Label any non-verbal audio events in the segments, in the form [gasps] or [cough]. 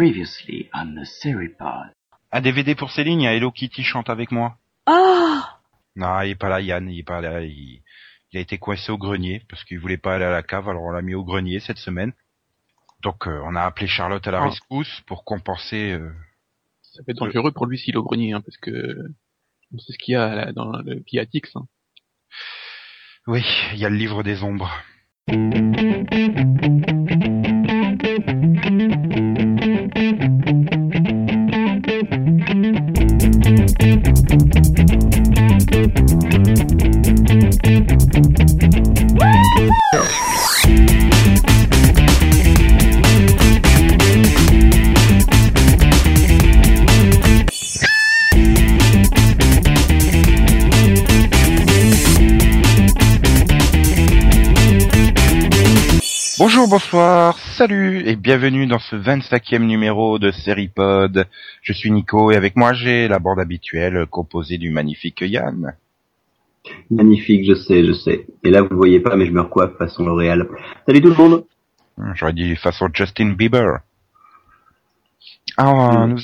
Previously on the Seripod. Un DVD pour Céline, il y a Hello Kitty chante avec moi. Ah Non, il est pas là, Yann, il est pas là. Il, il a été coincé au grenier parce qu'il voulait pas aller à la cave, alors on l'a mis au grenier cette semaine. Donc euh, on a appelé Charlotte à la Ah. rescousse pour compenser. euh, Ça va être dangereux pour lui s'il est au grenier, hein, parce que on sait ce qu'il y a là, dans le Piatix. Hein. Oui, il y a le livre des ombres. Bonsoir, salut et bienvenue dans ce 25e numéro de Seripod. Je suis Nico et avec moi j'ai la bande habituelle composée du magnifique Yann. Magnifique, je sais, je sais. Et là, vous le voyez pas, mais je me recoiffe façon L'Oréal. Salut tout le monde Hum, J'aurais dit façon Justin Bieber. Ah, Mm. nous,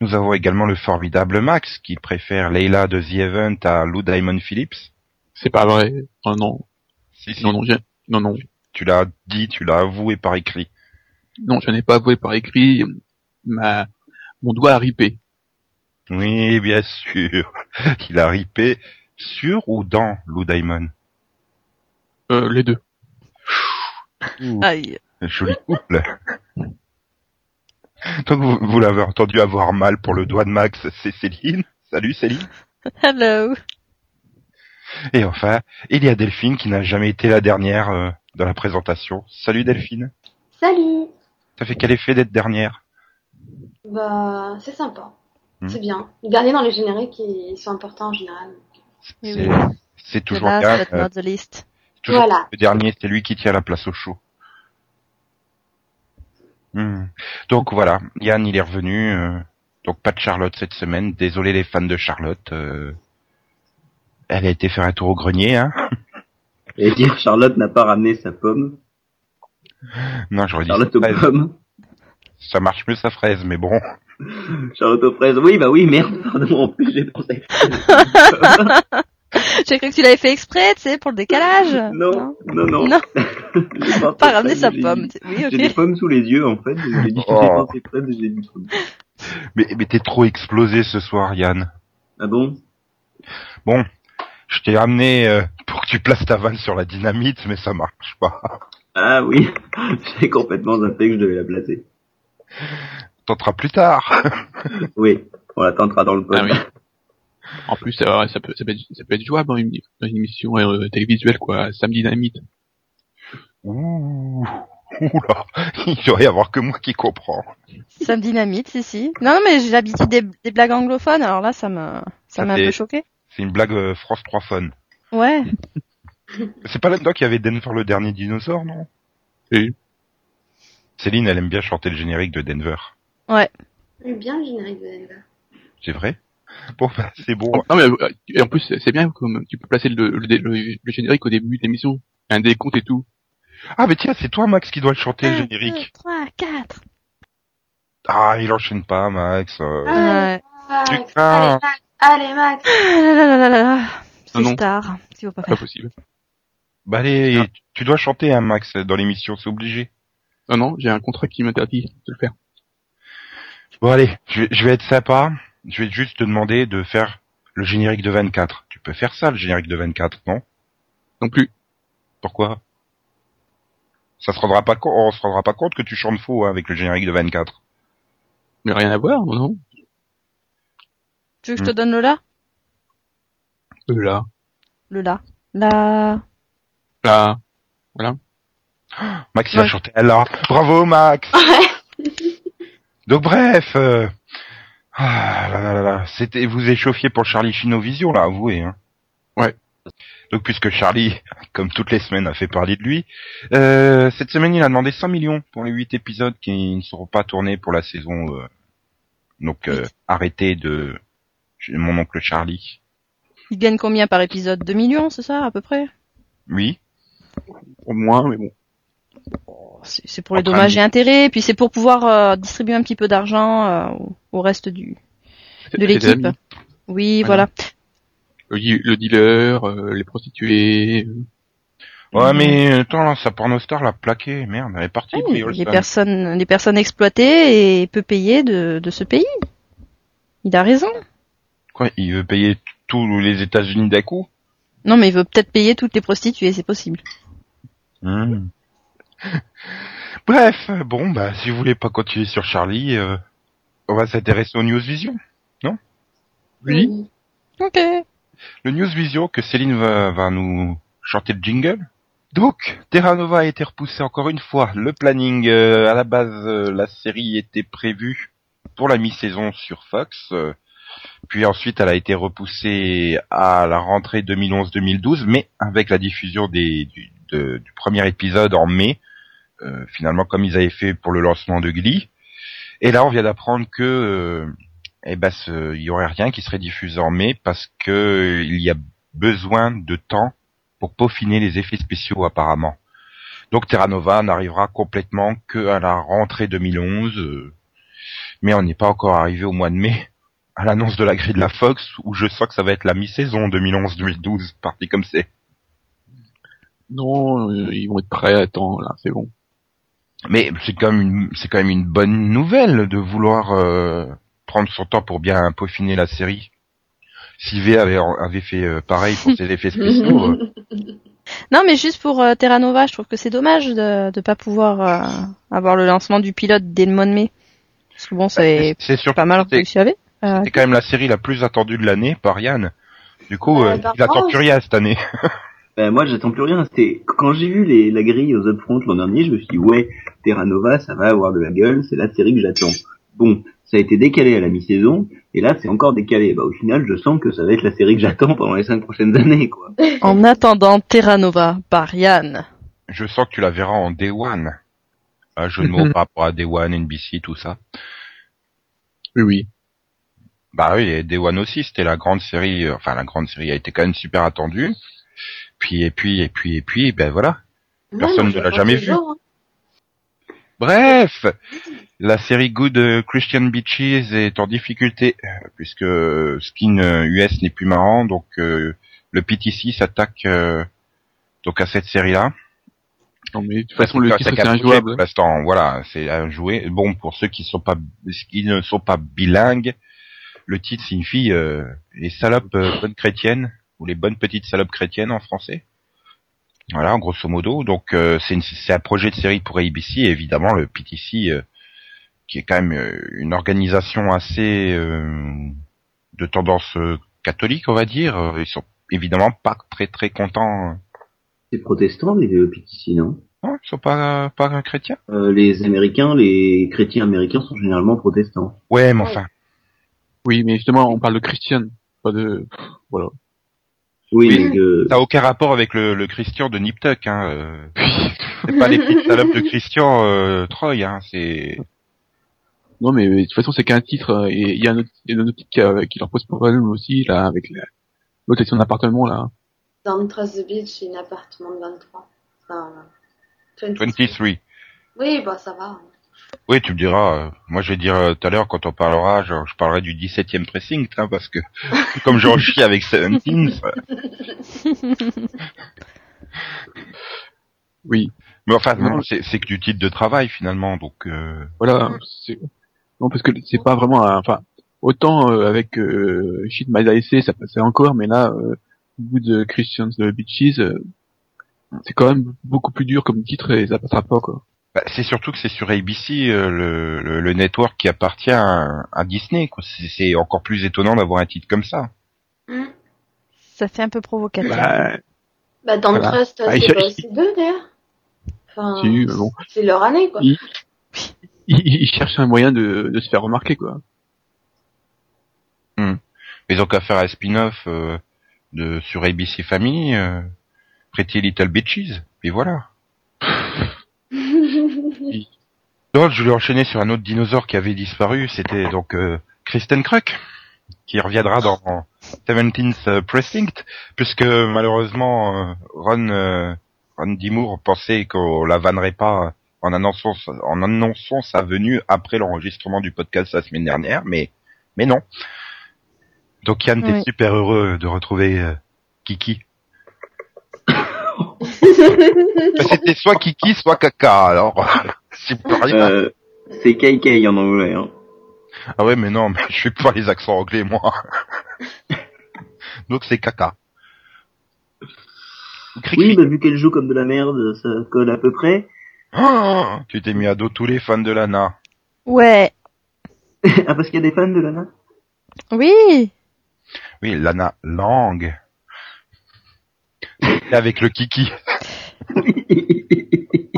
nous avons également le formidable Max qui préfère Leila de The Event à Lou Diamond Phillips. C'est pas vrai. Oh non. Si, si, Non, non, non, non. Tu l'as dit, tu l'as avoué par écrit. Non, je n'ai pas avoué par écrit. Ma, mon doigt a ripé. Oui, bien sûr. [laughs] Il a ripé sur ou dans Lou Diamond? Euh, les deux. Aïe. Joli couple. Donc vous, vous l'avez entendu avoir mal pour le doigt de Max, c'est Céline. Salut Céline. [laughs] Hello. Et enfin, il y a Delphine qui n'a jamais été la dernière euh, dans la présentation. Salut Delphine. Salut Ça fait quel effet d'être dernière? Bah, c'est sympa. Hmm. C'est bien. Les derniers dans les génériques, ils sont importants en général. C'est oui. toujours last bien. euh, the toujours Voilà. le dernier, c'est lui qui tient la place au show. Hmm. Donc voilà, Yann il est revenu. euh, donc pas de Charlotte cette semaine. Désolé les fans de Charlotte. euh, elle a été faire un tour au grenier, hein. Et dire Charlotte n'a pas ramené sa pomme. Non, j'aurais dit Charlotte aux fraise. pommes. Ça marche mieux sa fraise, mais bon. Charlotte aux fraises. Oui, bah oui, merde, pardon, en plus j'ai pensé. [laughs] J'ai cru que tu l'avais fait exprès, tu sais, pour le décalage. non, non, non. Non, [laughs] J'ai pensé pas ramener sa pomme. dit- Oui, J'ai des pommes sous les yeux, en fait. J'ai dit, Oh. j'ai pensé fraises, j'ai dit. Mais, mais t'es trop explosé ce soir, Yann. Ah bon? Bon, je t'ai amené euh, pour que tu places ta vanne sur la dynamite, mais ça marche pas. Ah oui, [laughs] j'ai complètement zappé que je devais la placer. Tentera plus tard. [laughs] Oui, on la tentera dans le pod. Ah oui. En plus, euh, ça, peut, ça, peut être, ça peut être jouable dans une, dans une émission euh, télévisuelle, quoi. Samedi Dynamite. Ouh, [laughs] oula, il doit y avoir que moi qui comprends. Ça me dynamite, si, si. Non, non, mais j'ai l'habitude des, des blagues anglophones, alors là, ça me, ça Ça m'a un peu choqué. C'est une blague euh, France 3 fun. Ouais. [laughs] C'est pas là-dedans qu'il y avait Denver le dernier dinosaure, non? Oui. Céline, elle aime bien chanter le générique de Denver. Ouais. J'aime bien le générique de Denver. C'est vrai? Bon, bah, c'est bon. Non, mais, euh, et en plus, c'est bien, comme tu peux placer le, le, le- le générique au début de l'émission. Un décompte et tout. Ah, mais tiens, c'est toi, Max, qui doit le chanter, le 1, 2, générique. 3, 4. Ah, il enchaîne pas, Max. euh. Ouais. Max, Putain. allez, Max, allez, Max. Ah là. C'est non. star. Tu vas pas Pas possible. Bah allez, tu dois chanter, hein, Max, dans l'émission, c'est obligé. Non, non, j'ai un contrat qui m'interdit de le faire. Bon, allez, je vais, je vais être sympa. Je vais juste te demander de faire le générique de 24. Tu peux faire ça, le générique de 24, non? Non plus. Pourquoi? Ça se rendra pas compte, on se rendra pas compte que tu chantes faux hein, avec le générique de 24. Mais rien à voir, non, non? Tu veux que je te donne le la? Euh, là. Le la. La. Là. [gasps] Max il a Ouais. chanté là. Bravo Max. [laughs] [laughs] Donc bref, euh, ah là là là là, c'était vous échauffiez pour Charlie Chinovision là, avouez. Hein. Ouais. Donc puisque Charlie, [laughs] comme toutes les semaines, a fait parler de lui, euh, cette semaine il a demandé 100 millions pour les 8 épisodes qui ne seront pas tournés pour la saison euh, donc euh, arrêtée de mon oncle Charlie. Il gagne combien par épisode? 2 millions, c'est ça, à peu près? Mmh. Oui. Au moins, mais bon. Oh, C'est pour les dommages et intérêts, puis c'est pour pouvoir euh, distribuer un petit peu d'argent euh, au- reste du de l'équipe. Oui, Ah voilà. Le, dealer, euh, les prostituées. euh, Ouais, mais attends, là, sa pornostar l'a plaqué. Merde, elle est partie. Oui, les personnes, les personnes exploitées et peu payées de, de ce pays. Il a raison. Quoi, il veut payer tous les États-Unis d'un coup? Non, mais il veut peut-être payer toutes les prostituées, c'est possible. Hmm. [laughs] Bref, bon, bah, si vous voulez pas continuer sur Charlie, euh, on va s'intéresser au News Vision. Oui. Ok. Le News Vision que Céline va, va nous chanter le jingle. Donc, Terra Nova a été repoussé encore une fois. Le planning, euh, à la base, euh, la série était prévue pour la mi-saison sur Fox. Puis ensuite, elle a été repoussée à la rentrée 2011-2012, mais avec la diffusion du, premier épisode en mai, euh, finalement comme ils avaient fait pour le lancement de Glee. Et là, on vient d'apprendre que euh, eh ben, il y aurait rien qui serait diffusé en mai parce que il y a besoin de temps pour peaufiner les effets spéciaux apparemment. Donc Terra Nova n'arrivera complètement que à la rentrée 2011, euh, mais on n'est pas encore arrivé au mois de mai à l'annonce de la grille de la Fox où je sens que ça va être la mi-saison 2011-2012, parti comme c'est. Non, euh, ils vont être prêts à temps, là, c'est bon. Mais c'est quand même une, c'est quand même une bonne nouvelle de vouloir euh, prendre son temps pour bien peaufiner la série. Sylvie avait, avait fait euh, pareil pour ses effets spéciaux. euh. [laughs] Non, mais juste pour euh, Terra Nova, je trouve que c'est dommage de ne pas pouvoir euh, avoir le lancement du pilote dès le mois de mai. Parce que bon, c'est c'est surtout pas mal réussi avec. Euh, c'est quand même la série la plus attendue de l'année par Yann. Du coup, Euh, euh, il attend plus rien cette année. [laughs] Ben, moi, j'attends plus rien. C'était quand j'ai vu les, la grille aux upfront l'an dernier, je me suis dit ouais, Terra Nova, ça va avoir de la gueule, c'est la série que j'attends. Bon, ça a été décalé à la mi-saison, et là, c'est encore décalé. Bah, au final, je sens que ça va être la série que j'attends pendant les cinq prochaines [laughs] années, quoi. En attendant Terra Nova par Yann. Je sens que tu la verras en Day One. Un jeu de mots [laughs] par rapport à Day One, NBC, tout ça. Oui, oui. Bah oui, et Day One aussi, c'était la grande série, euh, enfin la grande série a été quand même super attendue. Puis et puis et puis et puis, ben voilà. Personne ne l'a jamais toujours, hein. Bref, la série Good euh, Christian Beaches est en difficulté euh, puisque Skin US n'est plus marrant, donc euh, le PTC s'attaque euh, donc à cette série-là. Non, mais de toute façon, le titre, c'est injouable. Pour l'instant, voilà, c'est injoué. Bon, pour ceux qui sont pas, qui ne sont pas bilingues, le titre signifie euh, les salopes euh, bonnes chrétiennes ou les bonnes petites salopes chrétiennes en français. Voilà, en grosso modo. Donc euh, c'est un projet de série pour ABC, et évidemment le PTC, euh, qui est quand même euh, une organisation assez euh, de tendance euh, catholique, on va dire. Ils sont évidemment pas très très contents. euh. C'est protestant, les PTC, non? Non, ils sont pas pas chrétiens. euh, Les Américains, les chrétiens américains sont généralement protestants. Ouais, mais enfin. Oui, mais justement, on parle de Christian, pas de... Voilà. Oui, Oui. mais que- Ça n'a aucun rapport avec le, le Christian de Nip Tuck, hein. euh. C'est pas les petites salopes de Christian euh, Troy, hein. C'est Non, mais de toute façon, c'est qu'un titre, euh, et il y a un autre, il y a un autre titre qui, euh, qui leur pose problème aussi, là, avec la location d'appartement, là. Dans Trust the Beach, j'ai un appartement de 23. Enfin, 23. 23. Oui, bah ça va. Oui, tu me diras. euh, moi, je vais dire euh, tout à l'heure quand on parlera, je, je parlerai du 17e precinct, hein, parce que [laughs] comme j'en chie avec 17, ça- [laughs] Oui. mais enfin, Non. non, c'est c'est que du titre de travail finalement, donc. Euh... Voilà, c'est... Non, parce que c'est pas vraiment un... Enfin, autant euh, avec euh, Shit My Dice, ça passait encore, mais là, euh, au bout de Christian's Beaches, euh, c'est quand même beaucoup plus dur comme titre et ça passera pas, quoi. Bah, c'est surtout que c'est sur ABC, euh, le, le, le network qui appartient à, à Disney. quoi. C'est c'est encore plus étonnant d'avoir un titre comme ça. Hmm. Ça fait un peu provocateur. Bah, Bah, dans Voilà. Trust, Ah, c'est aussi deux, d'ailleurs. Enfin, Si, mais bon. c'est leur année, quoi. Il- ils, ils cherchent un moyen de, de se faire remarquer, quoi. Ils ont qu'à faire un spin-off euh, de sur ABC Family, euh, Pretty Little Bitches, puis voilà. Donc je voulais enchaîner sur un autre dinosaure qui avait disparu, c'était donc euh, Kristen Kruk, qui reviendra dans 17th Precinct, puisque malheureusement euh, Ron euh, Randy Moore pensait qu'on la vannerait pas en annonçant, en annonçant sa venue après l'enregistrement du podcast la semaine dernière, mais, mais non. Donc Yann, t'es Oui. super heureux de retrouver euh, Kiki. C'était soit Kiki, soit Caca, alors. c'est pas rien. Euh, c'est KK en anglais. Hein. Ah ouais, mais non, mais je fais pas les accents anglais, moi. Donc c'est Caca. Cri-cri. Oui, bah, vu qu'elle joue comme de la merde, ça colle à peu près. Ah, tu t'es mis à dos tous les fans de Lana. Ouais. [laughs] ah, parce qu'il y a des fans de Lana? Oui. Oui, Lana Lang. Et avec le Kiki. [laughs]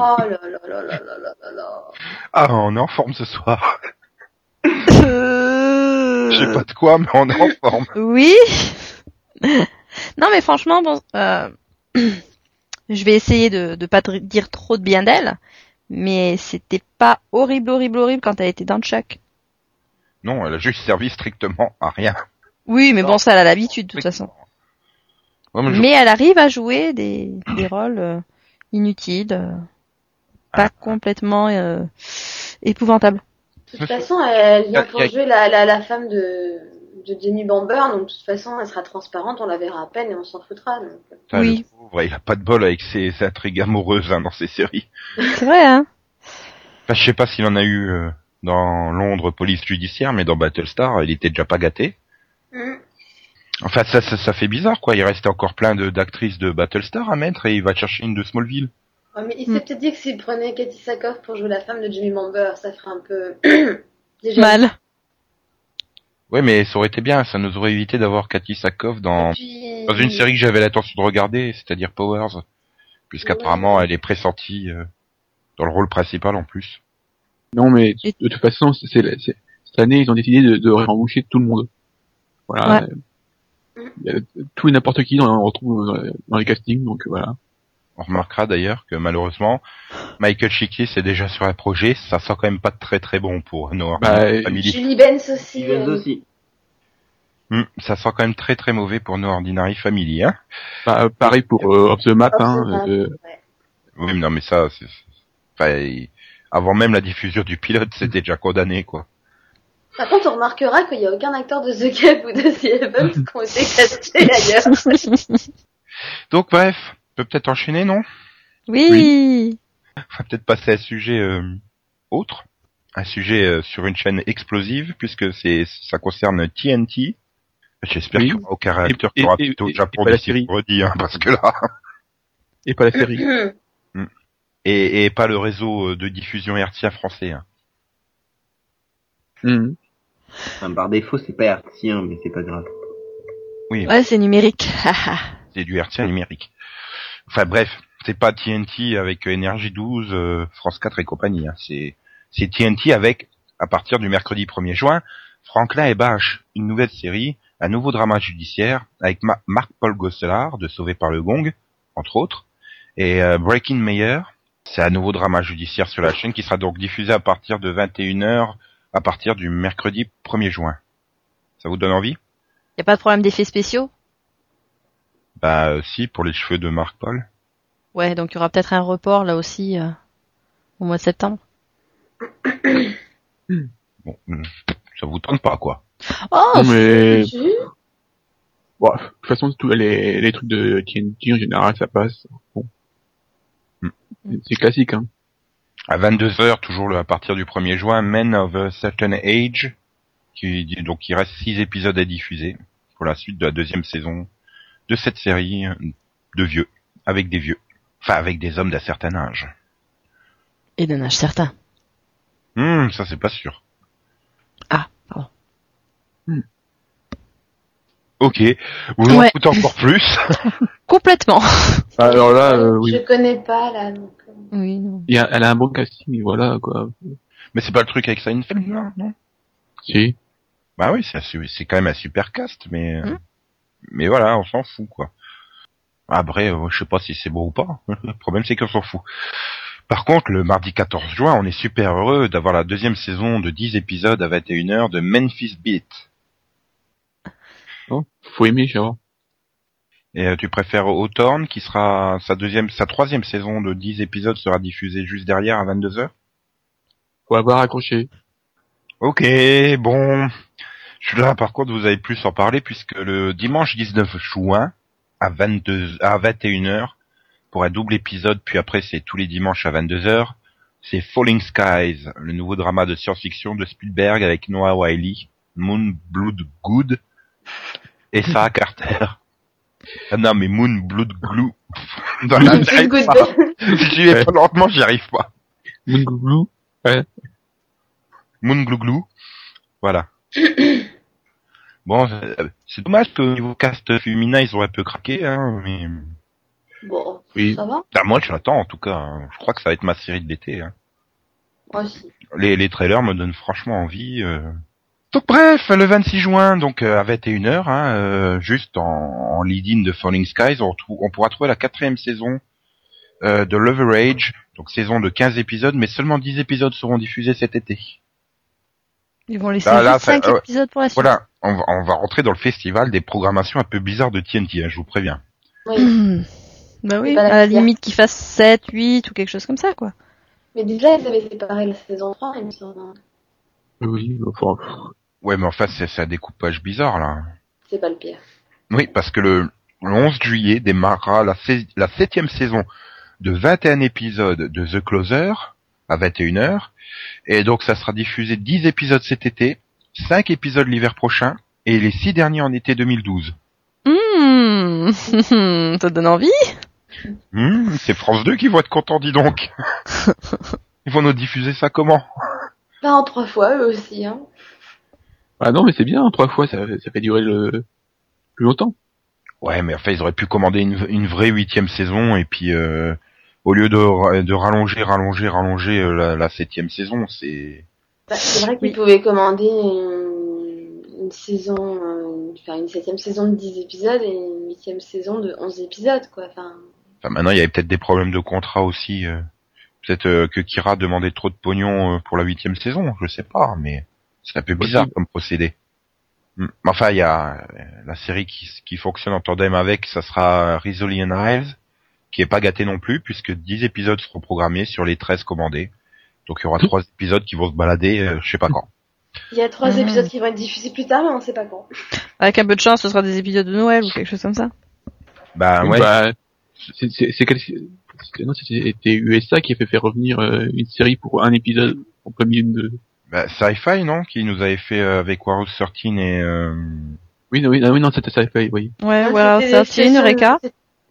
Oh là là là là là là là là. Ah, on est en forme ce soir. Euh, Je sais pas de quoi, mais on est en forme. Oui. non, mais franchement, bon, euh, [clears throat] je vais essayer de pas dire trop de bien d'elle, mais c'était pas horrible, horrible, horrible quand elle était dans Chuck. Non, elle a juste servi strictement à rien. Oui, mais bon, ça, elle a l'habitude de toute façon. Ouais, mais je- Mais elle arrive à jouer des des rôles inutiles, euh, pas complètement euh, épouvantables. De toute façon, elle vient pour y a- jouer la, la, la femme de, de Jamie Bamber, donc de toute façon, elle sera transparente, on la verra à peine et on s'en foutra. Donc. Putain, Oui. pauvre, il a pas de bol avec ses, ses intrigues amoureuses hein, dans ses séries. [laughs] C'est vrai, hein Enfin, je sais pas s'il en a eu euh, dans Londres Police Judiciaire, mais dans Battlestar, il était déjà pas gâté. Mm. Enfin, ça, ça, ça fait bizarre, quoi. Il restait encore plein de d'actrices de Battlestar à mettre et il va chercher une de Smallville. Ouais, mais il Mm. s'est peut-être dit que s'il prenait Cathy Sackhoff pour jouer la femme de Jamie Bamber, ça ferait un peu... [clears throat] Déjà, Mal. Ouais, mais ça aurait été bien. Ça nous aurait évité d'avoir Cathy Sackhoff dans puis- dans une série que j'avais l'intention de regarder, c'est-à-dire Powers, puisqu'apparemment elle est pressentie euh, dans le rôle principal en plus. Non, mais de toute façon, c'est, c'est- c'est- cette année, ils ont décidé de, de tout le monde. Voilà. Il y a tout et n'importe qui, on retrouve dans, les castings, donc voilà. On remarquera d'ailleurs que malheureusement, Michael Chiklis est déjà sur un projet, ça sent quand même pas très très bon pour nos Bah, Family. Julie Benz aussi. Stevens euh, aussi. Hmm, ça sent quand même très très mauvais pour nos Ordinary Family, hein. Bah, pareil pour euh, Off the Map, Off the hein, Map, euh, ouais. Oui, mais non, mais ça, c'est, enfin, avant même la diffusion du pilote, c'était déjà condamné, quoi. Par contre, on remarquera qu'il n'y a aucun acteur de The Cap ou de The Evans qui ont été castés ailleurs. [laughs] Donc bref, on peut peut-être enchaîner, non? Oui. On va peut-être passer à un sujet euh, autre, un sujet euh, sur une chaîne explosive, puisque c'est ça concerne TNT. J'espère Oui. qu'il n'y aura aucun réacteur qui aura plutôt au et- Japon et pas la d'ici série. vendredi, hein, parce que là... [laughs] et pas la série. [laughs] Et, et pas le réseau euh, de diffusion hertzien français. Hein. Mhm. Enfin, par défaut, c'est pas artien, mais c'est pas grave. Oui, Ouais, c'est numérique. [laughs] c'est du hertzien numérique. Enfin bref, c'est pas TNT avec euh, Énergie 12, euh, France 4 et compagnie. Hein. C'est c'est TNT avec, à partir du mercredi 1er juin, Franklin et Bash, une nouvelle série, un nouveau drama judiciaire avec Ma- Marc-Paul Gosselard de Sauvé par le Gong, entre autres, et euh, Breaking Mayer. C'est un nouveau drama judiciaire sur la chaîne qui sera donc diffusé à partir de 21h à partir du mercredi 1er juin. Ça vous donne envie? Y a pas de problème d'effets spéciaux? Bah euh, si, pour les cheveux de Marc-Paul. Ouais, donc il y aura peut-être un report là aussi euh, au mois de septembre. [coughs] Bon, hum, ça vous tente pas quoi. Oh, Non, mais bon, de toute façon, tous les, les trucs de TNT en général, ça passe. Bon. Hmm. C'est classique, hein. À 22h, toujours le- à partir du 1er juin, Men of a Certain Age, qui donc il reste six épisodes à diffuser pour la suite de la deuxième saison de cette série de vieux, avec des vieux, enfin avec des hommes d'un certain âge. et d'un âge certain. Hum, ça c'est pas sûr. Ah, pardon. Ok, vous en Ouais. foutez encore plus. [laughs] Complètement. Alors là, euh, oui. Je connais pas, là. Donc... euh, Oui, non. Il y a, elle a un bon casting, voilà, quoi. Mais c'est pas le truc avec Seinfeld, non, non Si. Bah oui, c'est quand même un super cast, mais euh, Hmm. mais voilà, on s'en fout quoi. Après, euh, je sais pas si c'est beau ou pas. [laughs] le problème c'est qu'on s'en fout. Par contre, le mardi 14 juin, on est super heureux d'avoir la deuxième saison de 10 épisodes à 21h de Memphis Beat. Faut aimer, vois. Et euh, tu préfères Hawthorne, qui sera sa deuxième, sa troisième saison de 10 épisodes sera diffusée juste derrière à 22h Faut avoir accroché. Ok, bon. Je suis là, par contre, vous avez plus en parler puisque le dimanche 19 juin, à 22, à 21h, pour un double épisode, puis après c'est tous les dimanches à 22h, c'est Falling Skies, le nouveau drama de science-fiction de Spielberg avec Noah Wiley, Moon Blood Good et Sarah [laughs] Carter. Ah non, mais Moon Blood Glue. [laughs] Dans la j'y arrive Good. pas. J'y vais pas lentement, j'y arrive pas. Moon Glue. Moon Glue Glue. Voilà. [clears throat] Bon, euh, c'est dommage qu'au niveau cast féminin, ils auraient peu craqué, hein, mais... Bon, Oui. ça va Ah, moi, je l'attends, en tout cas. hein. Je crois que ça va être ma série de l'été. Hein. Moi aussi. Les, les trailers me donnent franchement envie. euh. Donc bref, le 26 juin, donc euh, à 21h, hein, euh, juste en, en lead-in de Falling Skies, on, on pourra trouver la quatrième saison euh, de Leverage, donc saison de 15 épisodes, mais seulement 10 épisodes seront diffusés cet été. Ils vont laisser Là, là, juste ça- 5 ouais. épisodes pour la suite. Voilà, on va, on va rentrer dans le festival des programmations un peu bizarres de TNT, hein, je vous préviens. Oui. [clears throat] Bah oui, à la limite qu'ils fassent 7, 8 ou quelque chose comme ça, quoi. Mais déjà, ils avaient séparé la saison 3, il me semble. Oui, enfin, Ouais, mais enfin, c'est c'est un découpage bizarre, là. C'est pas le pire. Oui, parce que le, le 11 juillet démarrera la, septième saison de 21 épisodes de The Closer à 21h. Et donc ça sera diffusé 10 épisodes cet été, 5 épisodes l'hiver prochain et les 6 derniers en été 2012. Hmm. [laughs] Ça te donne envie? Hmm, c'est France 2 qui vont être contents, dis donc. [laughs] Ils vont nous diffuser ça comment? Pas en trois fois, eux aussi, hein. Ah non, mais c'est bien, trois fois, ça, ça fait durer le plus longtemps. Ouais, mais enfin, ils auraient pu commander une, une vraie huitième saison et puis euh, au lieu de, de rallonger, rallonger, rallonger euh, la, la septième saison, c'est Bah, c'est vrai qu'ils pouvaient commander une, une saison, euh, faire une septième saison de 10 épisodes et une huitième saison de 11 épisodes, quoi. Enfin, Enfin, maintenant, il y avait peut-être des problèmes de contrat aussi. euh. Peut-être euh, que Kira demandait trop de pognon euh, pour la huitième saison, je sais pas, mais c'est un peu bizarre comme procédé. Hmm. Mais Enfin, il y a euh, la série qui, qui fonctionne en tandem avec, ça sera Rizzoli and Isles, qui est pas gâté non plus, puisque 10 épisodes seront programmés sur les 13 commandés. Donc il y aura trois épisodes qui vont se balader, euh, je sais pas quand. il y a trois Mhm. épisodes qui vont être diffusés plus tard, mais on sait pas quand. Avec un peu de chance, ce sera des épisodes de Noël ou quelque chose comme ça. Bah ouais, bah, c'est, c'est, c'est quel- c'était USA qui a fait faire revenir euh, une série pour un épisode en plein milieu de... bah, Sci-Fi, non Qui nous avait fait euh, avec Warhouse 13 et... Euh... Oui, non, oui, ah oui, non, c'était ça, oui. Ouais, Ah, voilà, une spéciaux- Eureka.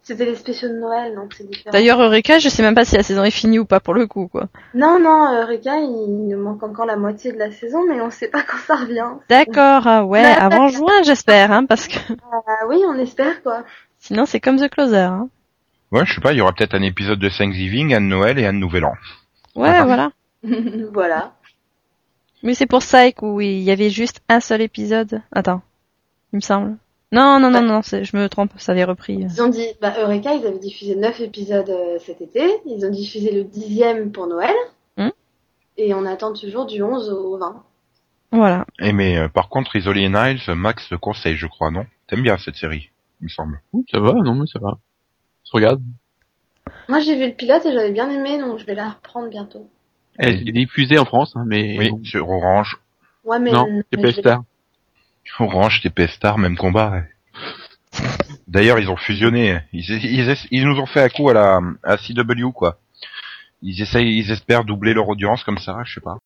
C'était les spéciaux de Noël, donc c'est différent. D'ailleurs, Eureka, je sais même pas si la saison est finie ou pas pour le coup, quoi. Non, non, Eureka, il nous manque encore la moitié de la saison, mais on sait pas quand ça revient. D'accord, ah ouais, avant juin, j'espère, hein, parce que [laughs] Ah oui, on espère, quoi. sinon c'est comme The Closer, hein. Ouais, je sais pas, il y aura peut-être un épisode de Thanksgiving, un de Noël et un de Nouvel An. Ouais, Ah. voilà. [laughs] voilà. Mais c'est pour Psych où il y avait juste un seul épisode. Attends, il me semble. Non, non, non, non, c'est- je me trompe, ça avait repris. Ils ont dit, bah, Eureka, ils avaient diffusé 9 épisodes euh, cet été. Ils ont diffusé le dixième pour Noël. Hmm. Et on attend toujours du 11 au 20. Voilà. Et mais euh, par contre, Rizzoli and Isles, Max le conseille, je crois, non? T'aimes bien cette série, il me semble. Ouh, ça va, non, mais ça va. Regarde. Moi, j'ai vu le pilote et j'avais bien aimé, donc je vais la reprendre bientôt. Elle est diffusée en France, hein, mais Oui, bon, sur Orange. Ouais, mais... non, Star. Orange, Star, même combat. ouais. D'ailleurs, ils ont fusionné. Ils, ils, ils nous ont fait un coup à la, à CW, quoi. Ils essayent, ils espèrent doubler leur audience comme ça, je sais pas.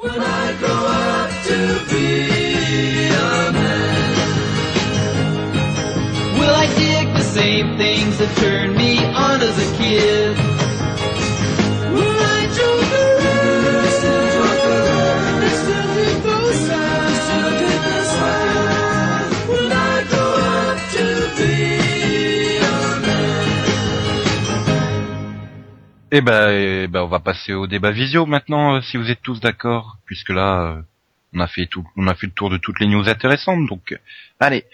Will I dig the same things that turned me on as a kid? Eh ben, eh ben, on va passer au débat visio maintenant, euh, si vous êtes tous d'accord, puisque là, euh, on a fait tout, on a fait le tour de toutes les news intéressantes. Donc, euh, allez,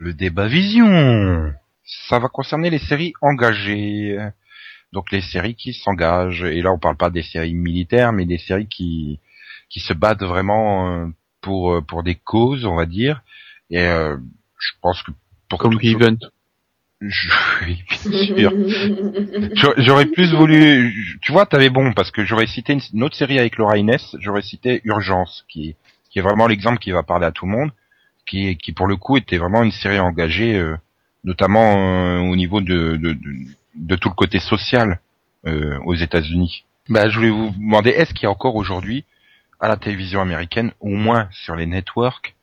le débat vision. Ça va concerner les séries engagées, donc les séries qui s'engagent. Et là, on parle pas des séries militaires, mais des séries qui qui se battent vraiment pour pour des causes, on va dire. Et euh, je pense que pour Comme Event. J'aurais- plus voulu, tu vois, t'avais bon parce que j'aurais cité une, autre série avec Laura Inès, j'aurais cité Urgence, qui est, vraiment l'exemple qui va parler à tout le monde, qui qui pour le coup était vraiment une série engagée, euh, notamment euh, au niveau de, de, de, de tout le côté social euh, aux États-Unis. Bah, je voulais vous demander, est-ce qu'il y a encore aujourd'hui à la télévision américaine, au moins sur les networks,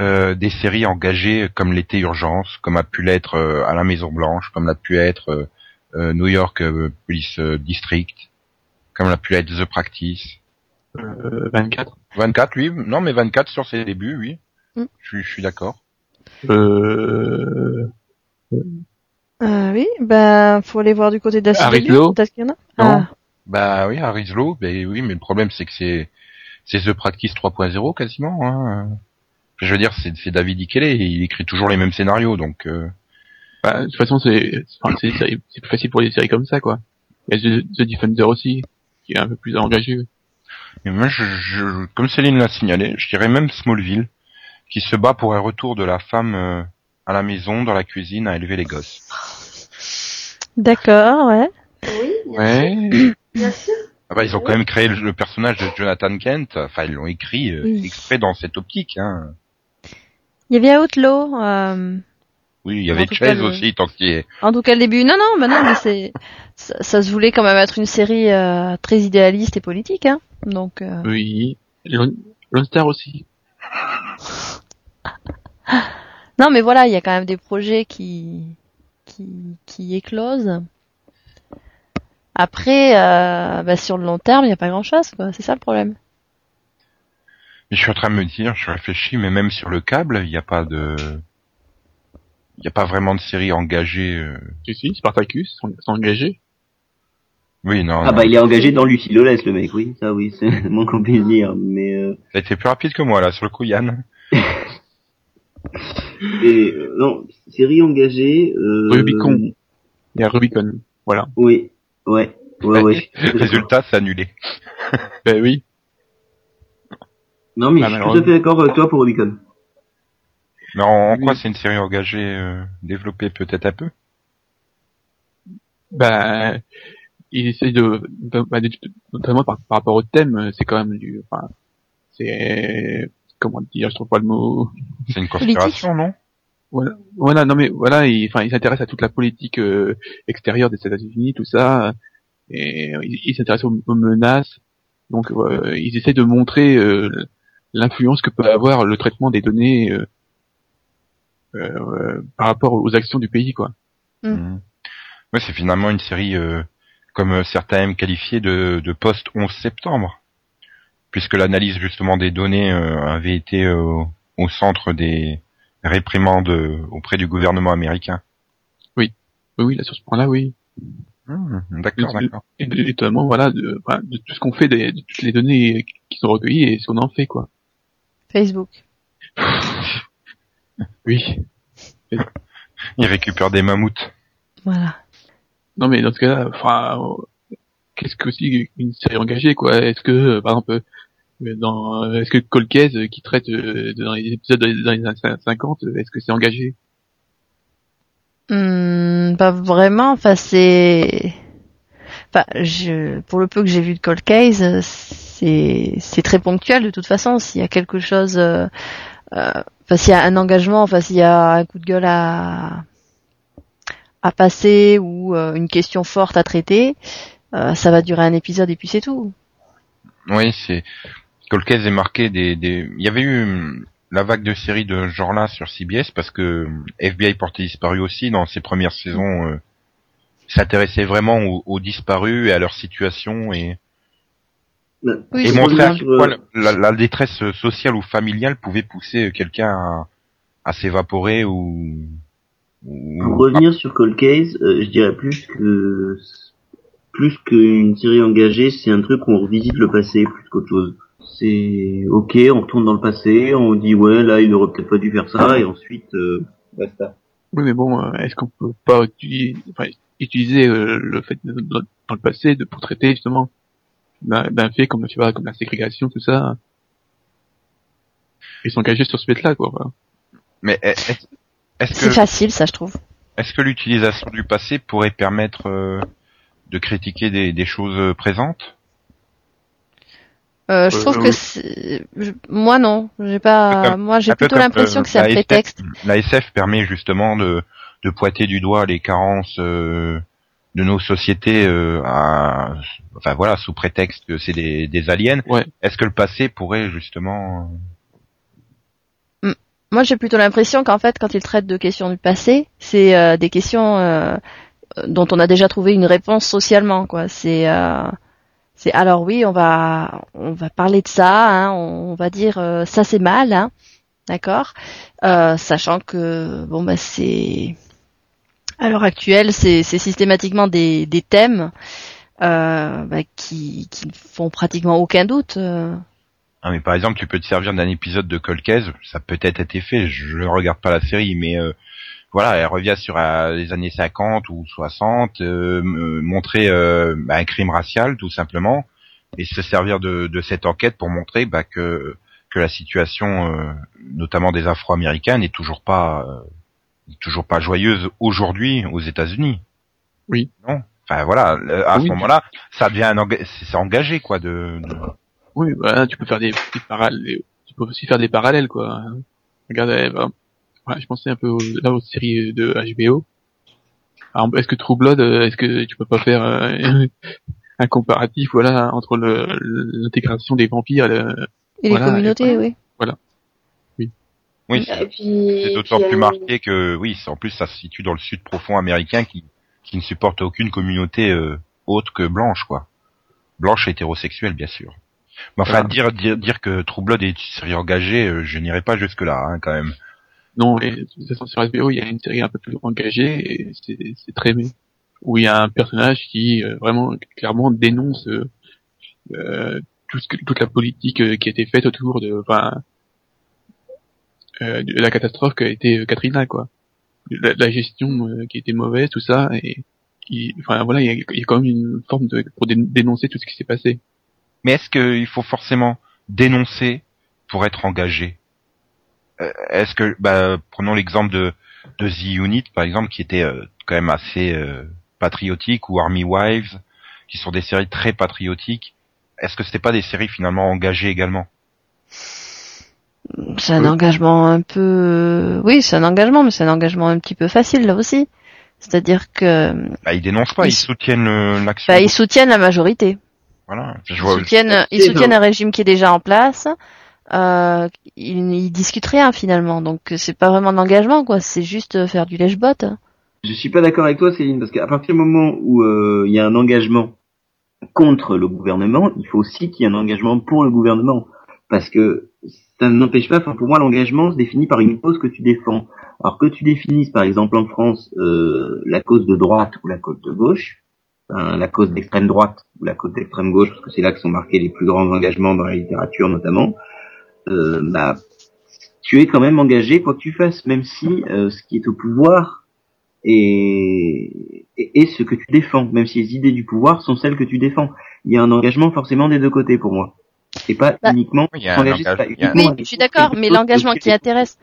euh, des séries engagées comme l'été Urgence, comme a pu l'être euh, à la Maison Blanche, comme l'a pu être euh, euh, New York euh, Police euh, District, comme l'a pu être The Practice. Euh, 24. 24, oui, non mais 24 sur ses débuts, oui. Mm. Je, suis- je suis d'accord. Euh, Euh, oui, ben faut aller voir du côté Lowe peut-être qu'il y en a. Non. Ah, Bah oui, Slow, ben oui, mais le problème c'est que c'est c'est The Practice 3.0 quasiment. Hein. Je veux dire, c'est David Ikele, il écrit toujours les mêmes scénarios, donc. euh, bah, de toute façon, c'est plus facile pour les séries comme ça, quoi. Il y a The, The Defender aussi, qui est un peu plus engagé. Et moi, je, je, comme Céline l'a signalé, je dirais même Smallville, qui se bat pour un retour de la femme euh, à la maison, dans la cuisine, à élever les gosses. D'accord, ouais. Oui, bien sûr. Ouais. [coughs] Bien sûr. Ah bah, ils ont quand même créé le, le personnage de Jonathan Kent, enfin ils l'ont écrit euh, Oui. exprès dans cette optique. Hein. Il y avait Outlaw. Euh... Oui, il y avait Chase le- aussi, tant qu'il est... En tout cas, le début. Non, non, bah non, mais c'est ça, ça se voulait quand même être une série euh, très idéaliste et politique, hein. Donc, euh, Oui. Lone Star aussi. [laughs] non, mais voilà, il y a quand même des projets qui qui qui éclosent. Après, euh, bah, sur le long terme, il n'y a pas grand-chose, quoi. C'est ça le problème. Mais je suis en train de me dire, je réfléchis, mais même sur le câble, il n'y a pas de... Il n'y a pas vraiment de série engagée. euh. Si, si, Spartacus, engagés. Oui, non, Ah non. bah il est engagé dans Lucie Lolès le mec, oui, ça oui, c'est [laughs] moins qu'on puisse dire. Mais euh, Ça a été plus rapide que moi, là, sur le coup, Yann. [laughs] et, euh, non, série engagée. Euh, Rubicon. Il y a Rubicon. Voilà. Oui, ouais, ouais, ouais. [laughs] Résultat, c'est annulé. Ben oui. Non mais Ah, je suis tout à fait d'accord avec toi pour Rubicon. Mais en, en Oui. quoi c'est une série engagée, euh, développée peut-être un peu Ben, il essaye de, de- bah, de- notamment par, par rapport au thème, c'est quand même du, enfin, c'est, comment dire, je trouve pas le mot. C'est une conspiration, non? Voilà, voilà, non mais voilà, il, enfin, il s'intéresse à toute la politique euh, extérieure des États-Unis, tout ça, et euh, il, il s'intéresse aux, aux menaces. Donc, euh, ils essaient de montrer euh, l'influence que peut avoir le traitement des données euh, euh, par rapport aux actions du pays, quoi. Mm. Mhm. Ouais, c'est finalement une série, euh, comme euh, certains aiment qualifier, de, de post-11 septembre. Puisque l'analyse justement des données euh, avait été euh, au centre des réprimandes euh, auprès du gouvernement américain. Oui, oui, là sur ce point-là, oui. Mhm, D'accord, Oui, d'accord. Et de- notamment, voilà, de, enfin, de tout ce qu'on fait, des- de, toutes les données qui sont recueillies et ce qu'on en fait, quoi. Facebook. [laughs] Oui. Il récupère des mammouths. Voilà. Non, mais dans ce cas-là, enfin, qu'est-ce que aussi une série engagée, quoi? Est-ce que, euh, par exemple, euh, dans, euh, est-ce que Cold Case, euh, qui traite dans les épisodes dans les années 50, euh, est-ce que c'est engagé? Hmm, pas vraiment. Enfin, c'est. Enfin, je, pour le peu que j'ai vu de Cold Case, euh, c'est très ponctuel de toute façon. S'il y a quelque chose, euh, euh, s'il y a un engagement, enfin s'il y a un coup de gueule à à passer ou euh, une question forte à traiter, euh, ça va durer un épisode et puis c'est tout. Oui, c'est Colquez est marqué des, des. Il y avait eu la vague de séries de ce genre-là sur CBS parce que FBI porté disparu aussi dans ses premières saisons euh, s'intéressait vraiment aux, aux disparus et à leur situation et, Oui, et montrer à quel point euh, la, la détresse sociale ou familiale pouvait pousser quelqu'un à, à s'évaporer ou, ou Pour revenir sur Cold Case, euh, je dirais plus que plus qu'une série engagée, c'est un truc où on revisite le passé plus qu'autre chose. C'est ok, on retourne dans le passé, on dit ouais là il aurait peut-être pas dû faire ça et ensuite euh, basta. Oui, mais bon, euh, est-ce qu'on peut pas utiliser, enfin, utiliser euh, le fait de- de- dans le passé de pour traiter justement d'un fait comme, tu vois, comme la ségrégation, tout ça et s'engager sur ce fait-là, quoi. voilà. Mais est-ce est-ce C'est que facile, ça je trouve. Est-ce que l'utilisation du passé pourrait permettre euh, de critiquer des, des choses euh, présentes? Euh, je Euh, trouve oui. que c'est- je- moi non, j'ai pas, moi j'ai plutôt l'impression euh, que c'est un SF prétexte. La SF permet justement de, de pointer du doigt les carences euh, de nos sociétés, euh, à, enfin voilà, sous prétexte que c'est des, des aliens. Ouais. Est-ce que le passé pourrait justement Moi j'ai plutôt l'impression qu'en fait quand il traite de questions du passé, c'est euh, des questions euh, dont on a déjà trouvé une réponse socialement quoi. C'est euh, c'est alors oui on va on va parler de ça, hein, on, va dire euh, ça c'est mal, hein, d'accord, Euh, sachant que bon bah c'est à l'heure actuelle c'est systématiquement des des thèmes euh, bah, qui qui ne font pratiquement aucun doute. euh. Ah, mais par exemple, tu peux te servir d'un épisode de Colcaise, ça a peut-être été fait, je ne regarde pas la série, mais euh, voilà, elle revient sur euh, les années 50 ou 60, euh, montrer euh, bah, un crime racial tout simplement, et se servir de, de cette enquête pour montrer bah, que que la situation, notamment des Afro-Américains, n'est toujours pas toujours pas joyeuse aujourd'hui aux États-Unis. Oui. Non. Enfin voilà, à Oui. ce moment-là, ça devient un enga- c'est engagé quoi de, de- Oui, bah, tu peux faire des petits parallèles, tu peux aussi faire des parallèles, quoi. Regarde, eh, bah, ouais, je pensais un peu aux, là aux séries de HBO. Alors, est-ce que True Blood, euh, est-ce que tu peux pas faire euh, [laughs] un comparatif, voilà, entre le- l'intégration des vampires, le- Et Voilà, les communautés, et oui. Oui, C'est d'autant plus euh, marqué que oui, en plus ça se situe dans le sud profond américain qui qui ne supporte aucune communauté euh, autre que blanche quoi. Blanche et hétérosexuelle bien sûr. Mais enfin Voilà. dire dire dire que True Blood est une série engagée, euh, je n'irai pas jusque là hein, quand même. non, et de toute façon, sur HBO, il y a une série un peu plus engagée, et c'est c'est très aimé. Où il y a un personnage qui, euh, vraiment, clairement dénonce euh, euh, tout ce que, toute la politique euh, qui a été faite autour de, enfin, euh, la catastrophe qu'a été euh, Katrina, quoi. La, la gestion euh, qui était mauvaise, tout ça, et il- enfin voilà, il y a, y a quand même une forme de pour dé- dénoncer tout ce qui s'est passé. Mais est-ce qu'il faut forcément dénoncer pour être engagé? Euh, Est-ce que bah prenons l'exemple de de The Unit par exemple qui était euh, quand même assez euh, patriotique ou Army Wives qui sont des séries très patriotiques. Est-ce que c'était pas des séries finalement engagées également? C'est un Oui. engagement un peu, oui, c'est un engagement, mais c'est un engagement un petit peu facile là aussi. C'est-à-dire que Bah, ils dénoncent pas, Ils ils, soutiennent le- l'action. bah, ils soutiennent la majorité. Voilà. Je Ils vois, soutiennent, ils soutiennent un régime qui est déjà en place. Euh, ils, ils discutent rien finalement, donc c'est pas vraiment de l'engagement quoi. C'est juste euh, faire du lèche-botte. Je suis pas d'accord avec toi, Céline, parce qu'à partir du moment où euh, il y a un engagement contre le gouvernement, il faut aussi qu'il y ait un engagement pour le gouvernement, parce que ça n'empêche pas. Enfin, pour moi, l'engagement se définit par une cause que tu défends. Alors que tu définisses, par exemple, en France, euh, la cause de droite ou la cause de gauche, enfin, la cause d'extrême droite ou la cause d'extrême gauche, parce que c'est là que sont marqués les plus grands engagements dans la littérature, notamment. Euh, bah, tu es quand même engagé quoi que tu fasses, même si euh, ce qui est au pouvoir et, et ce que tu défends, même si les idées du pouvoir sont celles que tu défends. Il y a un engagement forcément des deux côtés pour moi. Et pas Bah, uniquement Oui, il y a un s'engager, engage- c'est pas il y a un- Oui, uniquement je suis d'accord, mais l'engagement qui intéresse,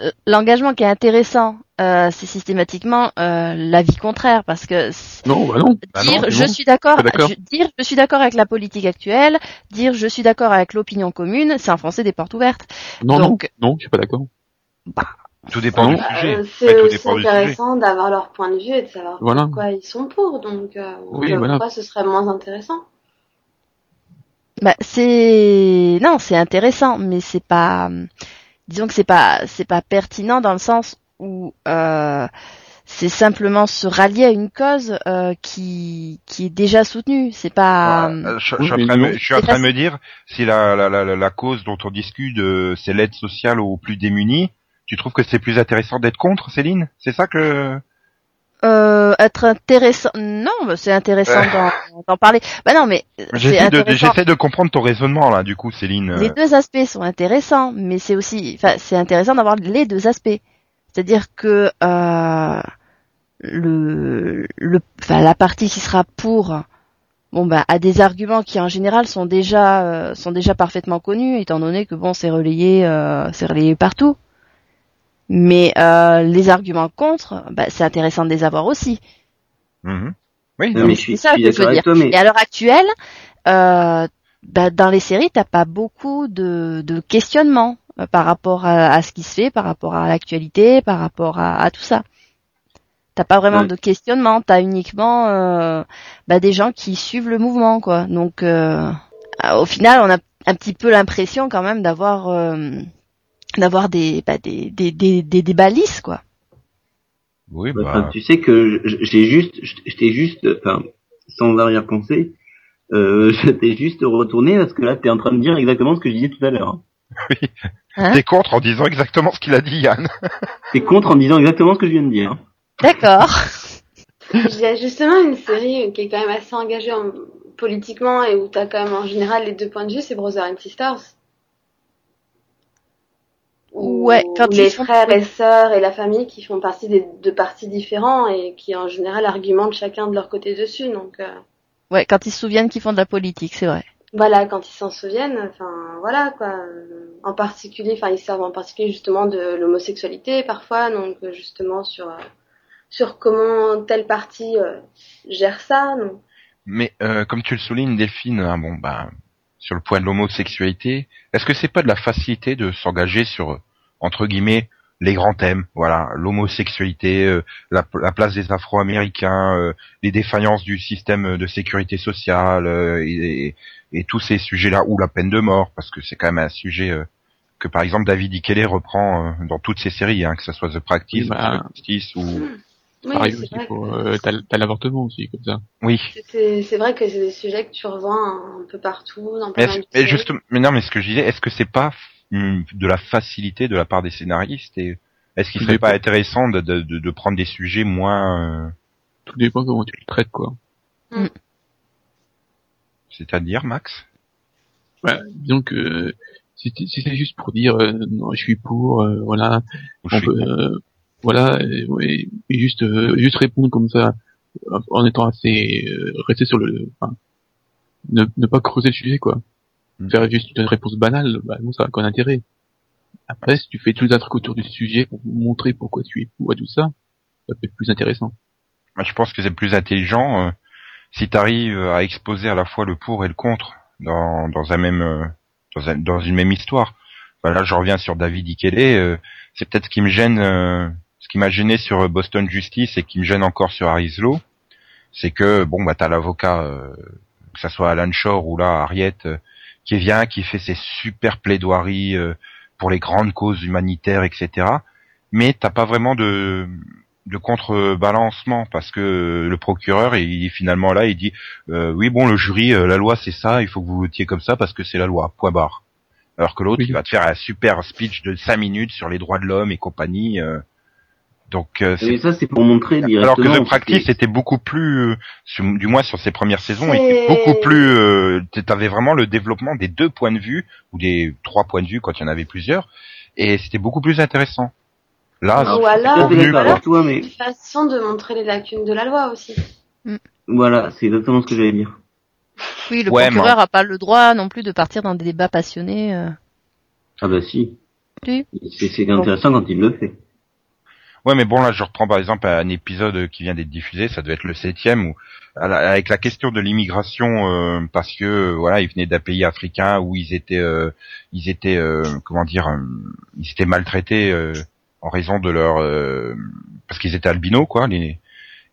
euh, l'engagement qui est intéressant, euh, c'est systématiquement euh, l'avis contraire, parce que Non, bah non. Bah dire non, je non, suis d'accord, dire je suis d'accord avec la politique actuelle, dire je suis d'accord avec l'opinion commune, c'est enfoncer des portes ouvertes. Non, Donc- non, non, je suis pas d'accord. tout dépend Non. du sujet. Euh, Ouais, c'est sujet. intéressant d'avoir leur point de vue et de savoir Voilà. pourquoi ils sont pour. Donc, euh, Oui, pourquoi voilà. ce serait moins intéressant Bah c'est non, c'est intéressant, mais c'est pas, disons que c'est pas, c'est pas pertinent dans le sens où euh, c'est simplement se rallier à une cause euh, qui qui est déjà soutenue. C'est pas. Euh, je, je oui, suis en train de me- non. je suis en C'est train de pas- me dire, si la, la, la, la cause dont on discute, euh, c'est l'aide sociale aux plus démunis, tu trouves que c'est plus intéressant d'être contre, Céline? C'est ça que... Euh, être intéressant. Non, c'est intéressant d'en, d'en parler. Bah non, mais J'essaie de, de comprendre ton raisonnement là, du coup, Céline. Les Euh, deux aspects sont intéressants, mais c'est aussi, enfin, c'est intéressant d'avoir les deux aspects. C'est-à-dire que euh, le, le, enfin, la partie qui sera pour, bon bah, a des arguments qui en général sont déjà, euh, sont déjà parfaitement connus, étant donné que bon, c'est relayé, euh, c'est relayé partout. Mais euh, les arguments contre, bah, c'est intéressant de les avoir aussi. Mhm. Oui, Non, mais c'est je suis, ça je suis que je veux dire. toi, mais Et à l'heure actuelle, euh, bah, dans les séries, t'as pas beaucoup de, de questionnements euh, par rapport à, à ce qui se fait, par rapport à l'actualité, par rapport à, à tout ça. T'as pas vraiment Ouais. de questionnement, t'as uniquement euh, bah, des gens qui suivent le mouvement, quoi. Donc, euh, euh, au final, on a un petit peu l'impression quand même d'avoir euh, d'avoir des, bah, des, des, des, des débats lisses, quoi. oui, Bah, bah, enfin, tu sais que je- j'ai juste, t'ai juste, enfin, sans arrière-pensée, euh, [laughs] je t'ai juste retourné parce que là, t'es en train de dire exactement ce que je disais tout à l'heure. hein. [laughs] Hein t'es contre en disant exactement ce qu'il a dit, Yann. [laughs] T'es contre en disant exactement ce que je viens de dire. hein. D'accord. Il y a justement une série qui est quand même assez engagée en- politiquement et où t'as quand même en général les deux points de vue, c'est Brothers and Sisters. Où Ouais, quand ils les frères et sœurs et la famille qui font partie des deux partis différents et qui en général argumentent chacun de leur côté dessus. Donc euh, Ouais, quand ils se souviennent qu'ils font de la politique, c'est vrai. voilà, quand ils s'en souviennent, enfin voilà quoi. En particulier, enfin ils savent en particulier justement de l'homosexualité parfois, donc justement sur euh, sur comment telle partie euh, gère ça. Donc, Mais euh, comme tu le soulignes, Delphine, hein, bon, bah, sur le point de l'homosexualité, est-ce que c'est pas de la facilité de s'engager sur euh, entre guillemets les grands thèmes, voilà, l'homosexualité, euh, la, la place des Afro-Américains, euh, les défaillances du système de sécurité sociale euh, et, et tous ces sujets-là, ou la peine de mort, parce que c'est quand même un sujet euh, que par exemple David Ikele reprend euh, dans toutes ses séries, hein, que ce soit The Practice, bah, The Justice ou oui, Pareil c'est aussi euh, t'as t'as l'avortement aussi comme ça. oui. C'est c'est vrai que c'est des sujets que tu revois un, un peu partout, dans Mais, mais juste, mais non, mais ce que je disais, est-ce que c'est pas de la facilité de la part des scénaristes et est-ce qu'il serait pas intéressant de, de, de, de prendre des sujets moins, euh, Tout dépend comment tu le traites quoi. c'est-à-dire Max? Ouais, disons que si, t- si c'est juste pour dire euh, non, je suis pour, euh, voilà, Ou on peut, euh, voilà, et, et juste euh, juste répondre comme ça euh, en étant assez euh, resté sur le, enfin, ne, ne pas creuser le sujet quoi. Faire juste une réponse banale, bah non, ça n'a aucun intérêt. Après, si tu fais tout un truc autour du sujet pour montrer pourquoi tu es pour et tout ça, ça peut être plus intéressant. Moi, je pense que c'est plus intelligent euh, si tu arrives à exposer à la fois le pour et le contre dans, dans un même euh, dans, un- dans une même histoire. Bah, là, je reviens sur David Ikele. euh, c'est peut-être ce qui me gêne, euh, ce qui m'a gêné sur Boston Justice et qui me gêne encore sur Harris Law, c'est que bon, bah t'as l'avocat, euh, que ça soit Alan Shore ou là Harriet, euh, qui vient, qui fait ses super plaidoiries euh, pour les grandes causes humanitaires, etc. Mais t'as pas vraiment de de contrebalancement parce que le procureur il finalement là il dit euh, oui bon le jury euh, la loi c'est ça il faut que vous votiez comme ça parce que c'est la loi point barre alors que l'autre Oui. il va te faire un super speech de cinq minutes sur les droits de l'homme et compagnie euh. Donc euh, c'est Et ça, c'est pour montrer directement. alors que The Practice était beaucoup plus, euh, sur- du moins sur ses premières saisons, C'est- était beaucoup plus. Euh, T'avais vraiment le développement des deux points de vue ou des trois points de vue quand il y en avait plusieurs, et c'était beaucoup plus intéressant. Là, Alors, Ou je suis alors- tout à fait ou d'accord alors- avec toi, mais une façon de montrer les lacunes de la loi aussi. voilà, c'est exactement ce que j'allais dire. Oui, le Ouais, procureur a pas le droit non plus de partir dans des débats passionnés. euh. Ah bah si. Si. C'est c'est intéressant quand il le fait. Ouais, mais bon, là, je reprends par exemple un épisode qui vient d'être diffusé, ça devait être le septième, où avec la question de l'immigration, euh, parce que euh, voilà, ils venaient d'un pays africain où ils étaient, euh, ils étaient, euh, comment dire, euh, ils étaient maltraités en raison de leur, parce qu'ils étaient albinos, quoi. Les,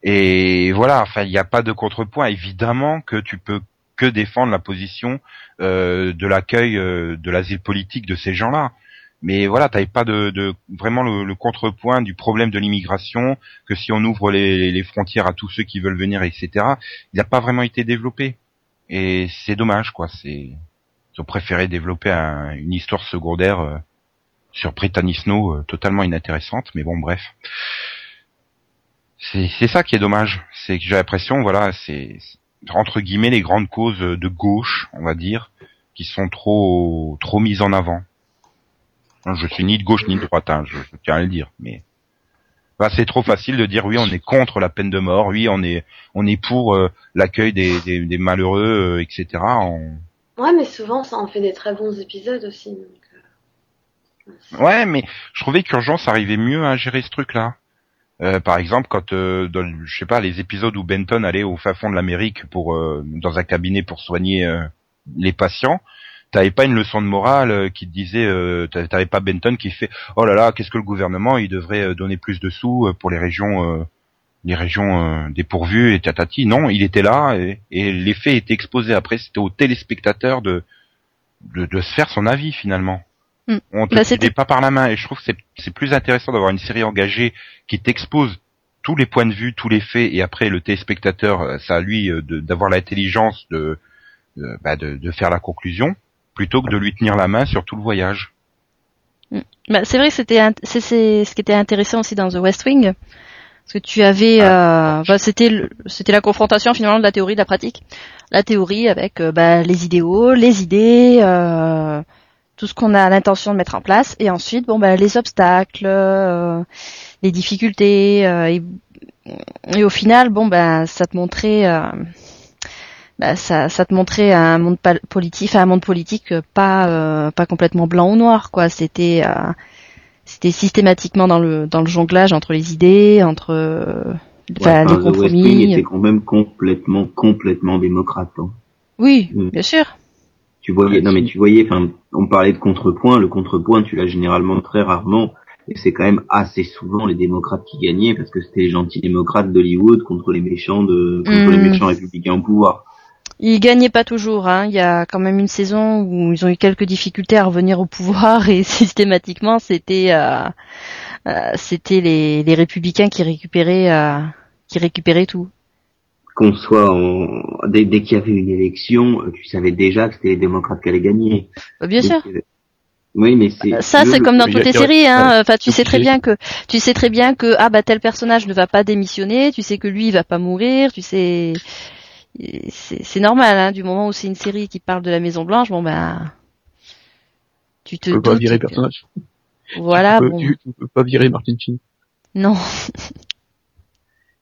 et voilà, enfin, il n'y a pas de contrepoint. Évidemment que tu peux que défendre la position euh, de l'accueil euh, de l'asile politique de ces gens-là. Mais voilà, t'avais pas de, de vraiment le, le contrepoint du problème de l'immigration, que si on ouvre les, les frontières à tous ceux qui veulent venir, etc. Il n'a pas vraiment été développé. Et c'est dommage, quoi. C'est ils ont préféré développer un- une histoire secondaire euh, sur Brittany euh, totalement inintéressante. Mais bon, bref. C'est ça qui est dommage. C'est que j'ai l'impression, voilà, c'est, entre guillemets les grandes causes de gauche, on va dire, qui sont trop trop mises en avant. Hein, Je suis ni de gauche ni de droite, hein, je, je tiens à le dire, mais c'est trop facile de dire oui, on est contre la peine de mort, oui, on est on est pour euh, l'accueil des, des, des malheureux, euh, etc. On- Ouais, mais souvent ça en fait des très bons épisodes aussi. Donc, euh, Ouais, mais je trouvais qu'Urgence arrivait mieux à gérer ce truc-là. Euh, par exemple, quand euh, dans, je sais pas les épisodes où Benton allait au fin fond de l'Amérique pour euh, dans un cabinet pour soigner euh, les patients, t'avais pas une leçon de morale euh, qui te disait, euh, t'a- t'avais pas Benton qui fait oh là là qu'est-ce que le gouvernement il devrait euh, donner plus de sous euh, pour les régions euh, les régions euh, dépourvues et tatati. Non, il était là et, et les faits étaient exposés. Après, c'était au téléspectateur de, de de se faire son avis finalement. Mm. On te Bah, pas par la main et je trouve que c'est c'est plus intéressant d'avoir une série engagée qui t'expose tous les points de vue, tous les faits et après le téléspectateur, ça à lui d'avoir l'intelligence de de, bah, de de faire la conclusion plutôt que de lui tenir la main sur tout le voyage. Bah, c'est vrai que c'était c'est c'est ce qui était intéressant aussi dans The West Wing parce que tu avais euh, bah, c'était le- c'était la confrontation finalement de la théorie et de la pratique. La théorie avec euh, bah, les idéaux, les idées, euh, tout ce qu'on a l'intention de mettre en place et ensuite bon bah les obstacles, euh, les difficultés euh, et, et au final bon bah ça te montrait euh, bah, ça, ça te montrait un monde politique, un monde politique euh, pas euh, pas complètement blanc ou noir quoi. C'était euh, c'était systématiquement dans le dans le jonglage entre les idées, entre euh, enfin, Ouais, les compromis. était quand même complètement, complètement démocrate. hein. Oui, Mm. bien sûr. Tu voyais, non mais tu voyais, enfin, on parlait de contrepoint. Le contrepoint, tu l'as généralement très rarement, et c'est quand même assez souvent les démocrates qui gagnaient parce que c'était les gentils démocrates d'Hollywood contre les méchants de, contre les Mm. méchants républicains au pouvoir. Ils gagnaient pas toujours. Hein. Il y a quand même une saison où ils ont eu quelques difficultés à revenir au pouvoir [laughs] et systématiquement c'était euh, euh, c'était les, les républicains qui récupéraient euh, qui récupéraient tout. Qu'on soit en, dès, dès qu'il y avait une élection, euh, tu savais déjà que c'était les démocrates qui allaient gagner. Bah, Bien sûr. Euh, Oui, mais c'est Ça, le- c'est comme dans toutes les séries, hein. Enfin, tu sais très bien que, tu sais très bien que, ah, bah, tel personnage ne va pas démissionner, tu sais que lui, il va pas mourir, tu sais, c'est c'est normal, hein, du moment où c'est une série qui parle de la Maison Blanche, bon, ben, tu te Tu peux pas virer que- personnage. Voilà, tu, peux, bon. tu, tu peux pas virer Martin Sheen. Non.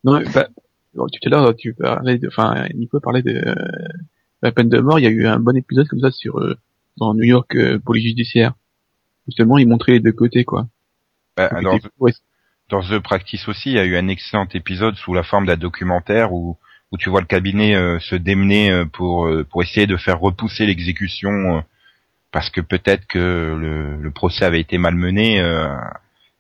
Non, mais, bah, bon, tout à l'heure, tu parlais de, enfin, Nico parlait de euh, la peine de mort. Il y a eu un bon épisode comme ça sur euh, dans New York euh, pour les judiciaires. Justement, ils montraient les deux côtés, quoi. Bah, ouais, dans The Practice aussi, il y a eu un excellent épisode sous la forme d'un documentaire où où tu vois le cabinet euh, se démener euh, pour euh, pour essayer de faire repousser l'exécution parce que peut-être que le, le procès avait été malmené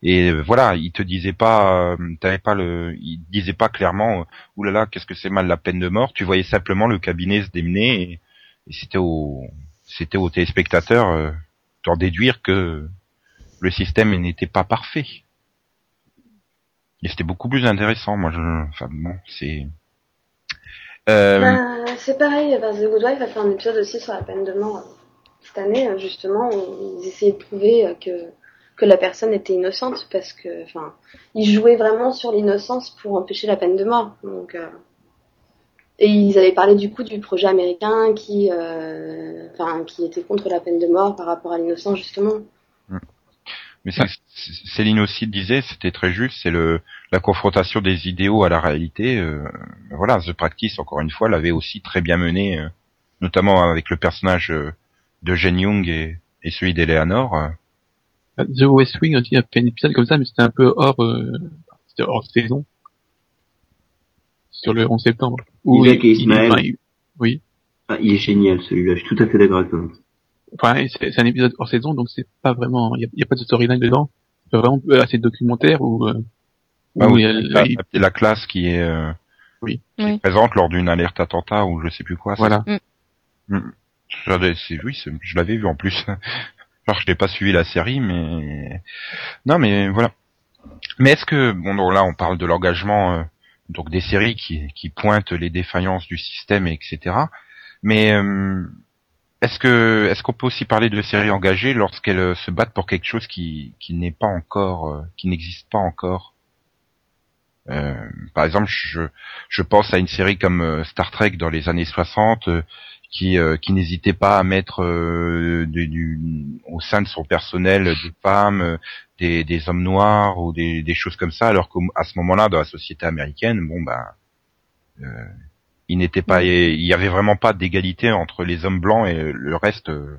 et voilà, il te disait pas, t'avais pas le, il disait pas clairement, oulala, qu'est-ce que c'est mal la peine de mort. Tu voyais simplement le cabinet se démener et, et c'était au c'était aux téléspectateurs euh, d'en déduire que le système n'était pas parfait. Et c'était beaucoup plus intéressant, moi je, enfin bon, c'est, euh, Bah, c'est pareil, The Good Wife a fait un épisode aussi sur la peine de mort euh, cette année, euh, justement, où ils essayaient de prouver que, la personne était innocente, parce que, enfin, ils jouaient vraiment sur l'innocence pour empêcher la peine de mort. Donc, et ils avaient parlé du coup du projet américain qui était contre la peine de mort par rapport à l'innocence, justement. Mais c'est- c'est- Céline aussi disait, c'était très juste, c'est le la confrontation des idéaux à la réalité. euh, voilà, The Practice encore une fois l'avait aussi très bien mené, euh, notamment avec le personnage euh, de Jen Young et, et celui d'Eleanor. euh. The West Wing aussi a fait un épisode comme ça, mais c'était un peu hors, euh, c'était hors saison. Sur le 11 septembre. Où il- il- Ismaël. enfin, il- oui. Ah, il est génial celui-là, je suis tout à fait d'accord avec toi. Enfin, c'est un épisode hors saison, donc c'est pas vraiment, il y a, pas de storyline dedans. C'est vraiment euh, assez documentaire où, euh, Ah où oui, il- la, il- la classe qui est, euh, Oui. qui est Oui. présente lors d'une alerte attentat ou je sais plus quoi. voilà. J'avais- c'est- oui, je l'avais vu en plus. [laughs] Alors je n'ai pas suivi la série, mais non, mais voilà. Mais est-ce que bon, donc là on parle de l'engagement euh, donc des séries qui, qui pointent les défaillances du système, etc. Mais euh, est-ce que est-ce qu'on peut aussi parler de séries engagées lorsqu'elles euh, se battent pour quelque chose qui qui n'est pas encore, euh, qui n'existe pas encore? Euh, Par exemple, je je pense à une série comme euh, Star Trek dans les années 60 euh, qui euh, qui n'hésitait pas à mettre euh, du, au sein de son personnel des femmes, des, des hommes noirs ou des, des choses comme ça, alors qu'à ce moment-là, dans la société américaine, bon euh, il n'était pas, il y avait vraiment pas d'égalité entre les hommes blancs et le reste, euh,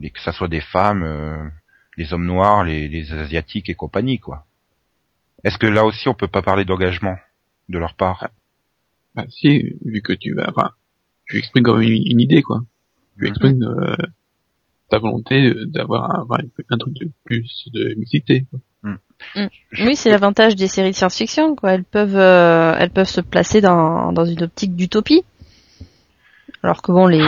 que ça soit des femmes. euh, les hommes noirs, les, les asiatiques et compagnie, quoi. Est-ce que là aussi on peut pas parler d'engagement de leur part? Bah, si, vu que tu vas, enfin, tu exprimes quand même une, une idée, quoi. Tu exprimes euh, ta volonté d'avoir un, un truc de plus de mixité. Quoi. Oui, c'est l'avantage des séries de science-fiction, quoi. Elles peuvent, euh, elles peuvent se placer dans, dans une optique d'utopie. Alors que bon, les,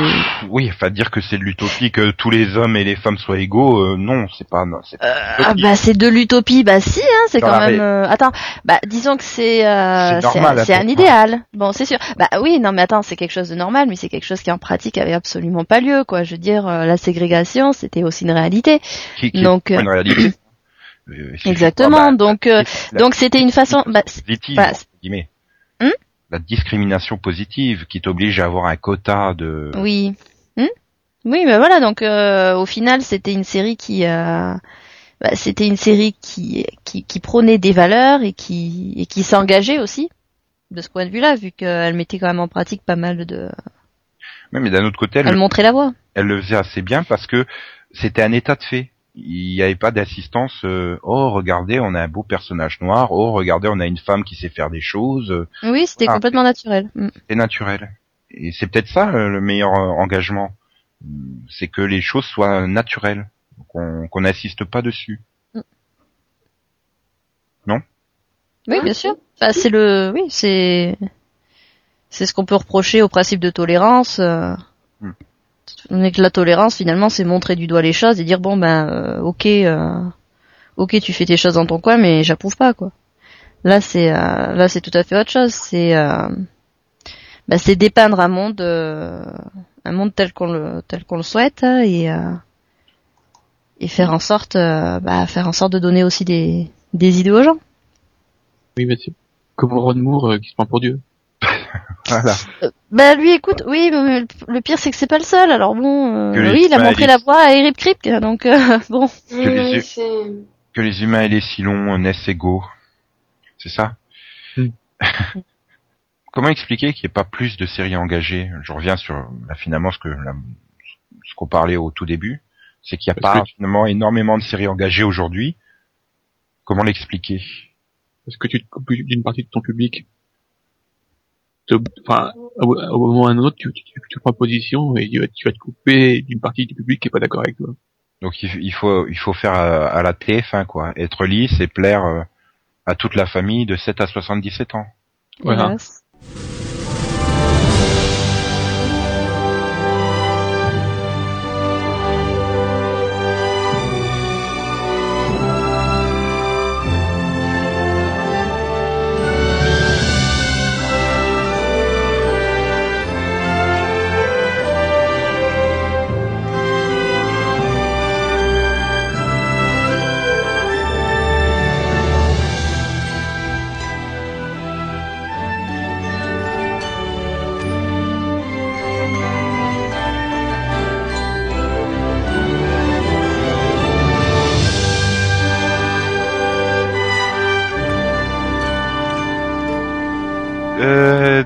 Oui, enfin dire que c'est de l'utopie que tous les hommes et les femmes soient égaux, euh, non, c'est pas, non, c'est pas ah bah c'est de l'utopie, bah si, hein, c'est quand même. euh, Attends, bah disons que c'est, euh, C'est un peu idéal. Bon, c'est sûr. Bah oui, non mais attends, c'est quelque chose de normal, mais c'est quelque chose qui en pratique avait absolument pas lieu, quoi. Je veux dire, euh, la ségrégation, c'était aussi une réalité. qui, qui Donc, est pas une réalité? [clears throat] Exactement. bah, donc, euh, donc c'était une façon. Bah, bah. Hum la discrimination positive qui t'oblige à avoir un quota de. Oui. Hmm oui, mais voilà. Donc, euh, au final, c'était une série qui, euh, bah, c'était une série qui, qui, qui prônait des valeurs et qui, et qui s'engageait aussi de ce point de vue-là, vu qu'elle mettait quand même en pratique pas mal de, mais d'un autre côté, elle, elle montrait la voie. elle le faisait assez bien parce que c'était un état de fait. Il n'y avait pas d'assistance. euh, oh, regardez, on a un beau personnage noir. Oh, regardez, on a une femme qui sait faire des choses. Oui, c'était Ah. complètement naturel. Hmm. C'est naturel. Et c'est peut-être ça euh, le meilleur euh, engagement. Hum, C'est que les choses soient naturelles, qu'on n'insiste pas dessus. Oui, bien sûr. Bah, c'est le, oui, c'est, c'est ce qu'on peut reprocher au principe de tolérance. Euh, Est que la tolérance, finalement, c'est montrer du doigt les choses et dire bon ben, euh, ok, euh, ok, tu fais tes choses dans ton coin, mais j'approuve pas quoi. Là, c'est, euh, là, c'est tout à fait autre chose. C'est, euh, bah, c'est dépeindre un monde, euh, un monde tel qu'on le, tel qu'on le souhaite hein, et euh, et faire en sorte, bah, faire en sorte de donner aussi des, des idées aux gens. Oui, mais c'est comme Ron Moore qui se prend pour Dieu. [laughs] Voilà. Bah lui, écoute, oui, mais le- pire c'est que c'est pas le seul. Alors bon, euh, oui, il a montré les- la voie à Eric Kripke, donc euh, [laughs] bon. Que les yeux- Oui, c'est... Que les humains et les silons naissent égaux. C'est ça Hmm. [laughs] Comment expliquer qu'il n'y ait pas plus de séries engagées? Je reviens sur là, finalement ce que ce qu'on parlait au tout début, c'est qu'il n'y a Parce pas que tu- finalement énormément de séries engagées aujourd'hui. Comment l'expliquer? Parce que tu te coupes d'une partie de ton public. Enfin, au, moment ou à un autre, tu, tu, tu prends position et tu vas, tu vas te couper d'une partie du public qui est pas d'accord avec toi. Donc il, il faut il faut faire à, à la TF1 quoi, être lisse et plaire euh, à toute la famille de 7 à 77 ans. Voilà. Hélas.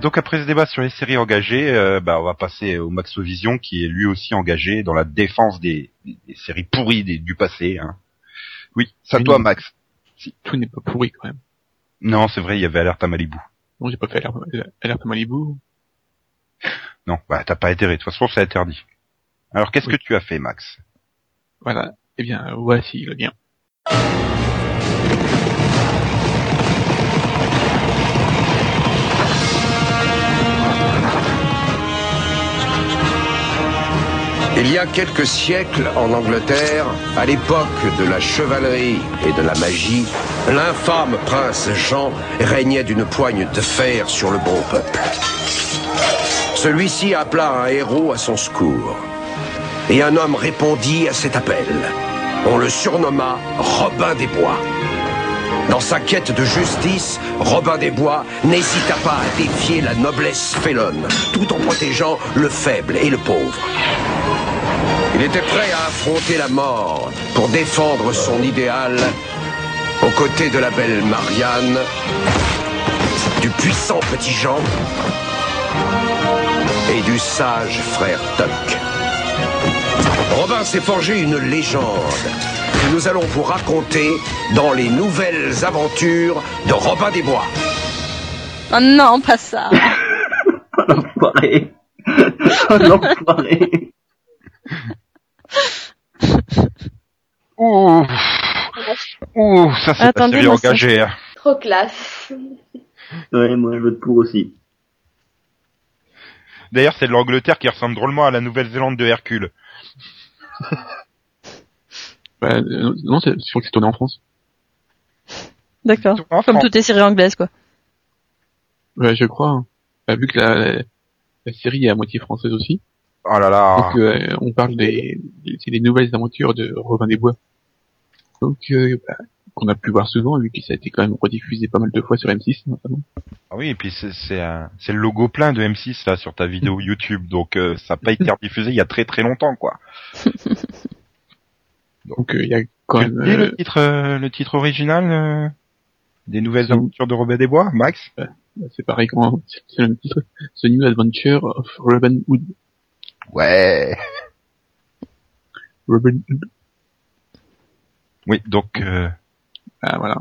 Donc après ce débat sur les séries engagées, euh, bah, on va passer au Maxovision qui est lui aussi engagé dans la défense des, des séries pourries des- du passé. Hein. Oui, Oui. toi Max. Tout n'est pas pourri quand même. Non, c'est vrai, il y avait Alerte à Malibu. Non, j'ai pas fait alerte, alerte à Malibu. Non, bah t'as pas intérêt, de toute façon c'est interdit. Alors qu'est-ce Oui. que tu as fait Max? Voilà. Eh bien, voici le lien. Il y a quelques siècles, en Angleterre, à l'époque de la chevalerie et de la magie, l'infâme prince Jean régnait d'une poigne de fer sur le bon peuple. Celui-ci appela un héros à son secours. Et un homme répondit à cet appel. On le surnomma Robin des Bois. Dans sa quête de justice, Robin des Bois n'hésita pas à défier la noblesse félonne, tout en protégeant le faible et le pauvre. Il était prêt à affronter la mort pour défendre son idéal aux côtés de la belle Marianne, du puissant petit Jean et du sage frère Tuck. Robin s'est forgé une légende que nous allons vous raconter dans les nouvelles aventures de Robin des Bois. Oh non, pas ça. [laughs] Oh, l'enfoiré. Oh, l'enfoiré. Ouh, ouh, ça c'est pas ça- engagée. hein. Trop classe. Ouais, moi, je vote pour aussi. D'ailleurs, c'est de l'Angleterre qui ressemble drôlement à la Nouvelle-Zélande de Hercule. Bah, euh, non, c'est sûr que c'est tourné en France. D'accord. Comme France. toutes les séries anglaises, quoi. Ouais, je crois. hein. Bah, vu que la, la, la série est à moitié française aussi. Oh là là. Donc, euh, on parle des, des, c'est des nouvelles aventures de Robin des Bois. Donc, euh, bah, qu'on a pu voir souvent, vu que ça a été quand même rediffusé pas mal de fois sur M6, notamment. Ah oui, et puis c'est c'est un- c'est le logo plein de M6 là sur ta vidéo [laughs] YouTube, donc euh, ça n'a pas été rediffusé il y a très très longtemps quoi. [laughs] Donc, euh, il y a quand même, euh, le titre euh, le titre original euh, des nouvelles aventures de Robin des Bois, Max? Bah, c'est pareil quand, c'est le même titre. The New Adventure of Robin Hood. Ouais. Robin Hood. Oui, donc euh, Ah, voilà.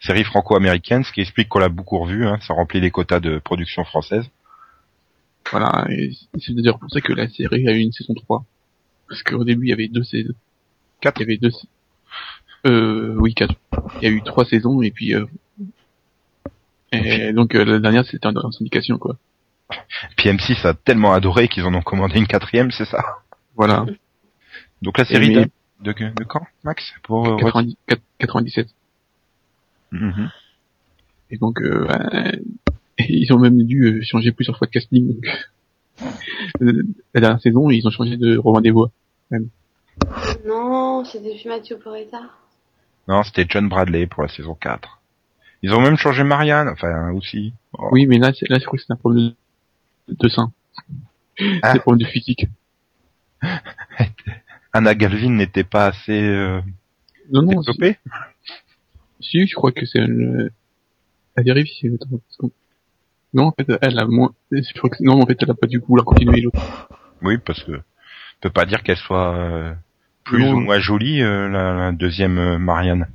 série franco-américaine, ce qui explique qu'on l'a beaucoup revu, hein, ça remplit les quotas de production française. Voilà. Et c'est d'ailleurs pour ça que la série a eu une saison 3. Parce qu'au début, il y avait deux saisons. Quatre. Il y avait deux, euh, oui, quatre. Il y a eu trois saisons et puis, euh, et donc, euh, la dernière, c'était en syndication, quoi. Puis M6 a tellement adoré qu'ils en ont commandé une quatrième, c'est ça? Voilà. Donc la série mais- de, de quand, Max? Pour euh, 90 4- 97. Mhm. Et donc, euh, euh, [laughs] ils ont même dû euh, changer plusieurs fois de casting. Donc, euh, la dernière saison, ils ont changé de Romain des Bois. Non, c'était plus Mathieu Porretta. Non, c'était John Bradley pour la saison 4. Ils ont même changé Marianne, enfin aussi. Oh. Oui, mais là, c'est, là, je crois que c'est un problème de, de sein. Ah. C'est [laughs] un problème de physique. Anna Galvin n'était pas assez euh, Non, non, si, développée. si, je crois que c'est le, à vérifier. attends, parce qu'on- Non, en fait, elle a moins, je crois que, non, en fait, elle a pas du coup la continuer l'autre. Oui, parce que on peut pas dire qu'elle soit euh, plus Non. ou moins jolie euh, la, la deuxième euh, Marianne.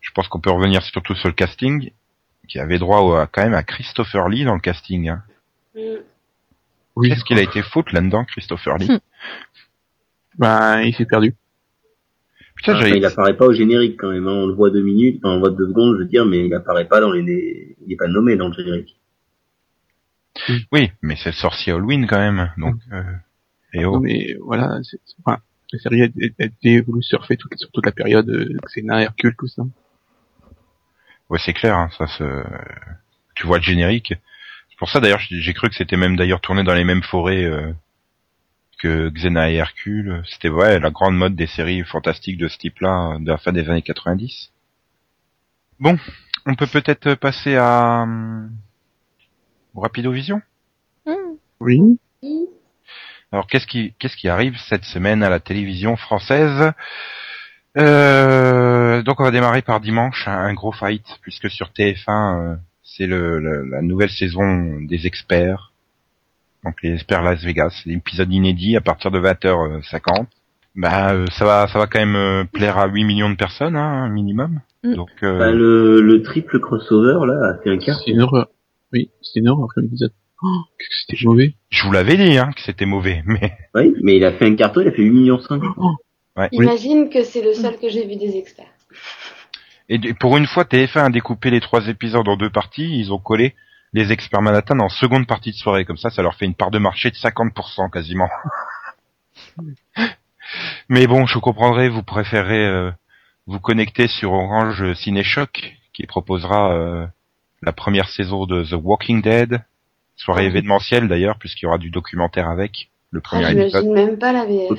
Je pense qu'on peut revenir surtout sur le casting, qui avait droit au- à, quand même à Christopher Lee dans le casting. Hein. Mm. Oui. Qu'est-ce qu'il a été faute là-dedans, Christopher Lee Bah, il s'est perdu. Putain, il apparaît pas au générique quand même, hein. on le voit deux minutes, enfin, on le voit deux secondes, je veux dire, mais il apparaît pas dans les, il est pas nommé dans le générique. Oui, mais c'est le sorcier Halloween quand même, donc. Euh... Et oh. Non, mais voilà, c'est, c'est- enfin, la série a, a été voulu surfer toute, sur toute la période, euh, Xena, Hercule, tout ça. Ouais, c'est clair, hein, ça se... Tu vois le générique. Pour ça d'ailleurs, j'ai cru que c'était même d'ailleurs tourné dans les mêmes forêts euh, que Xena et Hercule. C'était ouais la grande mode des séries fantastiques de ce type-là euh, de la fin des années 90. Bon, on peut peut-être passer à hum, au Rapidovision. Hmm. Oui. Alors qu'est-ce qui qu'est-ce qui arrive cette semaine à la télévision française? Euh, Donc on va démarrer par dimanche, un, un gros fight puisque sur TF1 euh, c'est le, le- la nouvelle saison des experts. Donc les experts Las Vegas, c'est l'épisode inédit à partir de 20h50. Bah euh, ça va ça va quand même euh, plaire à 8 millions de personnes hein, minimum. Mm. Donc euh, Bah, le, le triple crossover, là. C'est une horreur. Oui, c'est une horreur comme épisode. Oh, qu'est-ce que c'était mauvais. je vous l'avais dit hein, que c'était mauvais, [laughs] mais Oui, mais il a fait un carton, il a fait 8 millions 5. ouais. Imagine que c'est le seul que j'ai vu des experts. Et pour une fois, TF1 a découpé les trois épisodes en deux parties. Ils ont collé les experts Manhattan en seconde partie de soirée. Comme ça, ça leur fait une part de marché de 50% quasiment. [laughs] Mais bon, je comprendrai, vous préférez euh, vous connecter sur Orange Cinéchoc, qui proposera euh, la première saison de The Walking Dead. Soirée événementielle d'ailleurs, puisqu'il y aura du documentaire avec le premier Ah, épisode. J'imagine même pas la VF.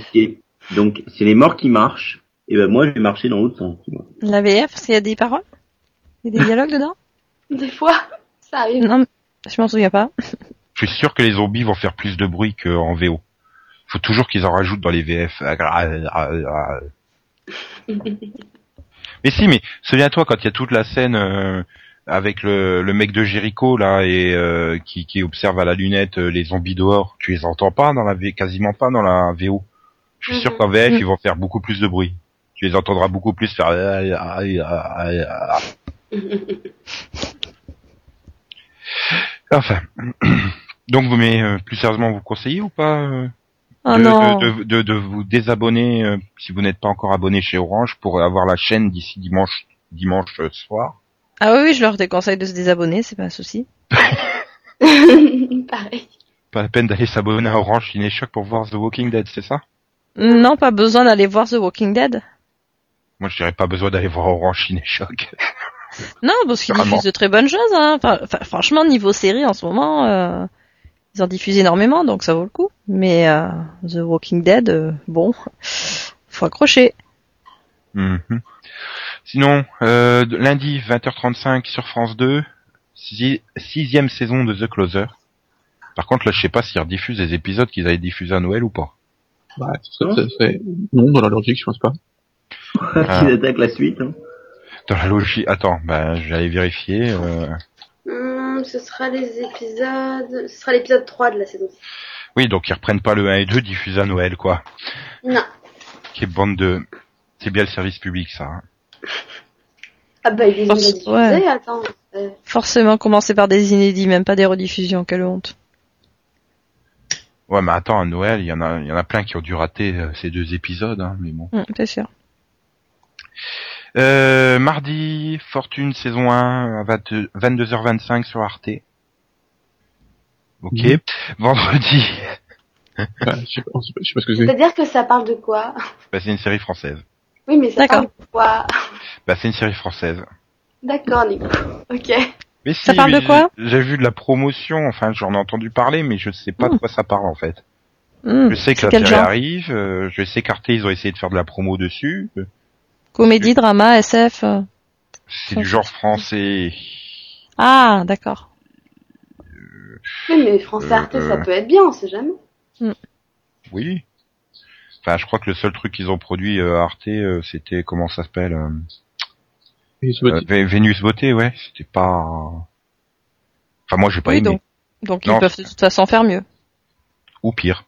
Donc, c'est les morts qui marchent. Et ben, moi, je vais marcher dans l'autre sens. La VF, parce qu'il y a des paroles? Il y a des dialogues dedans? Des fois, ça arrive. Non, je m'en souviens pas. Je suis sûr que les zombies vont faire plus de bruit qu'en VO. Faut toujours qu'ils en rajoutent dans les VF. Mais si, mais souviens-toi quand il y a toute la scène euh, avec le, le mec de Jericho là et euh, qui, qui observe à la lunette euh, les zombies dehors, tu les entends pas dans la V, quasiment pas dans la VO. Je suis sûr Mhm. qu'en VF ils vont faire beaucoup plus de bruit. Tu les entendras beaucoup plus faire. ah, ah, ah, ah. Enfin. Donc, vous mais euh, plus sérieusement, vous conseillez ou pas euh, Oh de, non. de, de, de- de vous désabonner euh, si vous n'êtes pas encore abonné chez Orange pour avoir la chaîne d'ici dimanche dimanche soir? Ah oui, oui, je leur déconseille de se désabonner, c'est pas un souci. [laughs] Pareil. Pas la peine d'aller s'abonner à Orange Ciné-Choc pour voir The Walking Dead, c'est ça? Non, pas besoin d'aller voir The Walking Dead. Moi, je dirais pas besoin d'aller voir Orange Ciné-Choc. Non, parce qu'ils diffusent de très bonnes choses. Hein. Enfin, enfin, franchement, niveau série en ce moment, euh, ils en diffusent énormément, donc ça vaut le coup. Mais euh, The Walking Dead, euh, bon, faut accrocher. Mhm. Sinon, euh, lundi 20h35 sur France 2, sixi- sixième saison de The Closer. Par contre, là, je sais pas s'ils rediffusent des épisodes qu'ils avaient diffusés à Noël ou pas. Bah, ça serait, ça non, dans la logique, je pense pas. Ah. Qu'ils attaquent la suite. Hein. Dans la logique, attends, ben, j'allais vérifier. Euh... Hum, ce sera les épisodes. Ce sera l'épisode 3 de la saison 6. Oui, donc ils reprennent pas le 1 et 2 diffusés à Noël, quoi. Non. Qui est bande de... C'est bien le service public, ça. hein. Ah bah, ils les ont Force- diffusés, ouais. attends. Euh, Forcément, commencer par des inédits, même pas des rediffusions, quelle honte. Ouais, mais attends, à Noël, il y en a, il y en a plein qui ont dû rater euh, ces deux épisodes, hein, mais bon. C'est sûr. Euh, mardi, Fortune saison 1 à 22 22h25 sur Arte. Ok. Vendredi, je sais pas, je sais pas- je sais pas ce que c'est. C'est-à-dire que ça parle de quoi? Bah, c'est une série française. Oui, mais ça D'accord. parle de quoi? Bah, c'est une série française. D'accord, Nico. Ok. Mais si, Ça parle de quoi? j'ai- vu de la promotion, enfin j'en ai entendu parler, mais je sais pas de Mhm. quoi ça parle en fait. Hum, Je sais que c'est la série arrive, euh, je sais qu'Arte ils ont essayé de faire de la promo dessus. euh, Comédie, drama, SF. euh. C'est du genre français. Ah, d'accord. Oui, mais France Euh, Arte, ça euh. peut être bien, on sait jamais. Oui. Enfin, je crois que le seul truc qu'ils ont produit euh, à Arte, euh, c'était comment ça s'appelle euh, Et ce euh, Vé- Vénus Beauté, ouais. C'était pas. Enfin, moi, j'ai pas Oui, aimé. donc, donc Non. ils peuvent de toute façon faire mieux. Ou pire.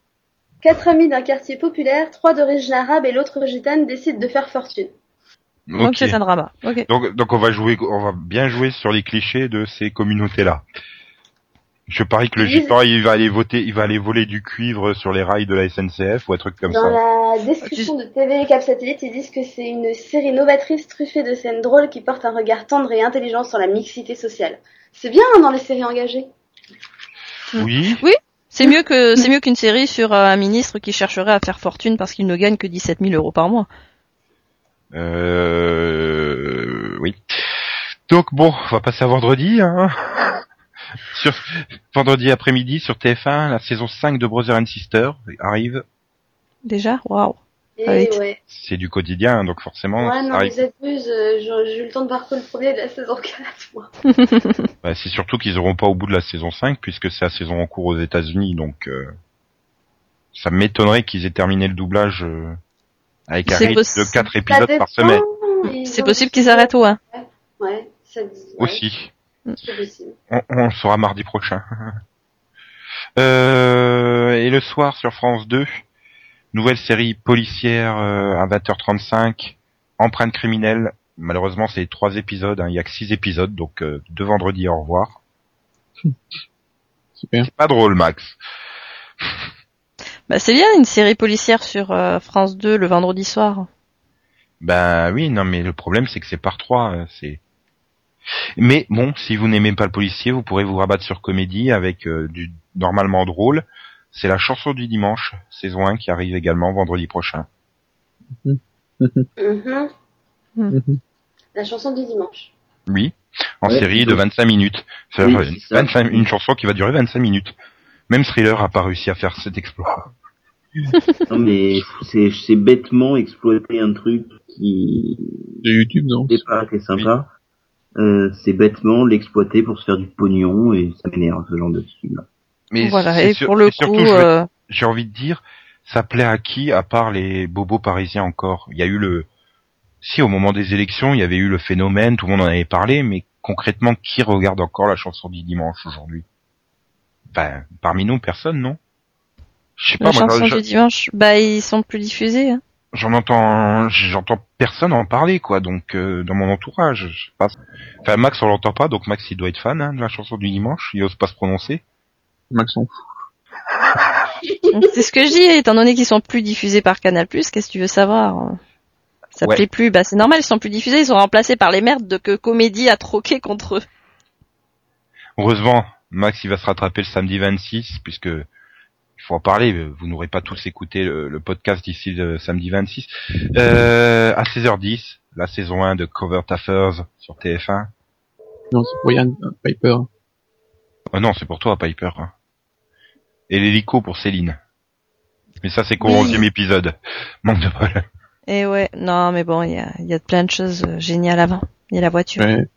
Quatre amis d'un quartier populaire, trois d'origine arabe et l'autre gitane décident de faire fortune. Donc c'est un drama. Donc, donc on va jouer, on va bien jouer sur les clichés de ces communautés-là. Je parie que le Oui. gitan, il va aller voter, il va aller voler du cuivre sur les rails de la SNCF ou un truc comme Dans ça. la description de TV et Cap Satellite, ils disent que c'est une série novatrice truffée de scènes drôles qui porte un regard tendre et intelligent sur la mixité sociale. C'est bien hein, dans les séries engagées. Oui. C'est mieux que c'est mieux qu'une série sur euh, un ministre qui chercherait à faire fortune parce qu'il ne gagne que 17 000 euros par mois. Euh, oui. Donc bon, on va passer à vendredi. Hein. [laughs] sur vendredi après-midi sur TF1, la saison 5 de Brother and Sister arrive. Déjà, waouh. Et oui. ouais. C'est du quotidien, donc forcément, Ouais, non, arrive. vous êtes plus, euh, j'ai eu le temps de voir que le premier de la saison 4, moi. [laughs] Bah, c'est surtout qu'ils auront pas au bout de la saison 5 puisque c'est la saison en cours aux États-Unis, donc euh, ça m'étonnerait qu'ils aient terminé le doublage euh, avec un C'est rythme de possi- 4 Ça épisodes par semaine C'est possible qu'ils arrêtent au 1. Ouais, ça dit. ouais, aussi. On, on le saura mardi prochain. [laughs] Euh, et le soir sur France 2, nouvelle série policière euh, à 20h35, Empreinte criminelle. Malheureusement, c'est trois épisodes. hein, Il y a que six épisodes, donc euh, deux vendredis. Au revoir. Super. C'est pas drôle, Max. Bah c'est bien une série policière sur euh, France 2 le vendredi soir. Ben oui, non, mais le problème c'est que c'est par trois. euh, C'est. Mais bon, si vous n'aimez pas le policier, vous pourrez vous rabattre sur comédie avec euh, du normalement drôle. C'est la chanson du dimanche, saison 1, qui arrive également vendredi prochain. Mhm. Mhm. La chanson du dimanche. Oui, en Ouais, série de donc- 25 minutes. Faire Oui, c'est ça. 25 une chanson qui va durer 25 minutes. Même Thriller a pas réussi à faire cet exploit. [laughs] Non mais c'est c'est bêtement exploiter un truc qui De YouTube, non? au départ était sympa. Euh, c'est bêtement l'exploiter pour se faire du pognon et ça m'énerve ce genre de film. Mais voilà. c'est Et sur- pour le et surtout, coup, euh, j'ai envie de dire, ça plaît à qui à part les bobos parisiens encore? Il y a eu le, si au moment des élections, il y avait eu le phénomène, tout le monde en avait parlé, mais concrètement, qui regarde encore la chanson du dimanche aujourd'hui? Ben, parmi nous, personne, non Je sais pas, moi, chanson je- du dimanche, bah ils sont plus diffusés. Hein. j'en entends, j'entends personne en parler, quoi. Donc euh, dans mon entourage, je sais pas. Enfin, Max, on l'entend pas, donc Max, il doit être fan hein, de la chanson du dimanche. Il ose pas se prononcer. Max on C'est ce que je dis, étant donné qu'ils sont plus diffusés par Canal+, qu'est-ce que tu veux savoir Ça Ouais. plaît plus, bah c'est normal, ils sont plus diffusés, ils sont remplacés par les merdes de que Comédie a troqué contre eux. Heureusement, Max, il va se rattraper le samedi 26, puisque il faut en parler. Vous n'aurez pas tous écouté le, le podcast d'ici le samedi 26. Euh, à 16h10, la saison 1 de Covert Affairs sur TF1. Non, c'est pour Yann euh, Piper. Oh non, c'est pour toi, Piper. hein. Et l'hélico pour Céline. Mais ça, c'est qu'au Oui. 11e épisode. Manque de bol. Et ouais, non mais bon, il y a, il y a plein de choses euh, géniales avant. Il y a la voiture. Ouais.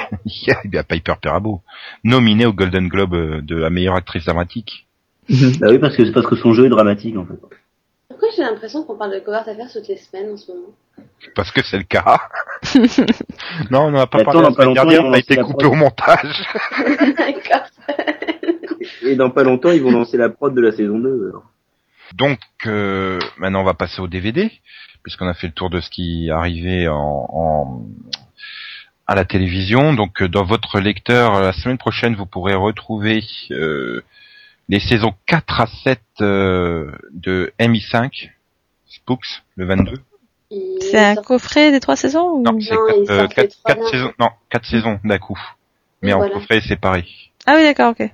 [laughs] Il y a Piper Perabo, nominée au Golden Globe euh, de la meilleure actrice dramatique. Bah oui, parce que c'est parce que son jeu est dramatique, en fait. Pourquoi j'ai l'impression qu'on parle de Covert Affaires toutes les semaines en ce moment? Parce que c'est le cas. [laughs] non, on n'en a pas Attends, parlé la semaine dernière, on a été coupé prod. au montage. [laughs] D'accord. Et dans pas longtemps, ils vont lancer la prod de la saison 2. alors. Donc, euh, maintenant, on va passer au DVD, puisqu'on a fait le tour de ce qui arrivait en, en- à la télévision. Donc, euh, dans votre lecteur, euh, la semaine prochaine, vous pourrez retrouver euh, les saisons 4 à 7 euh, de MI5, Spooks, le 22. Il C'est un coffret des trois saisons ou... Non, c'est euh, quatre- quatre saisons. Non, quatre saisons d'un coup, mais Et en voilà. coffret séparé. Ah oui d'accord, ok.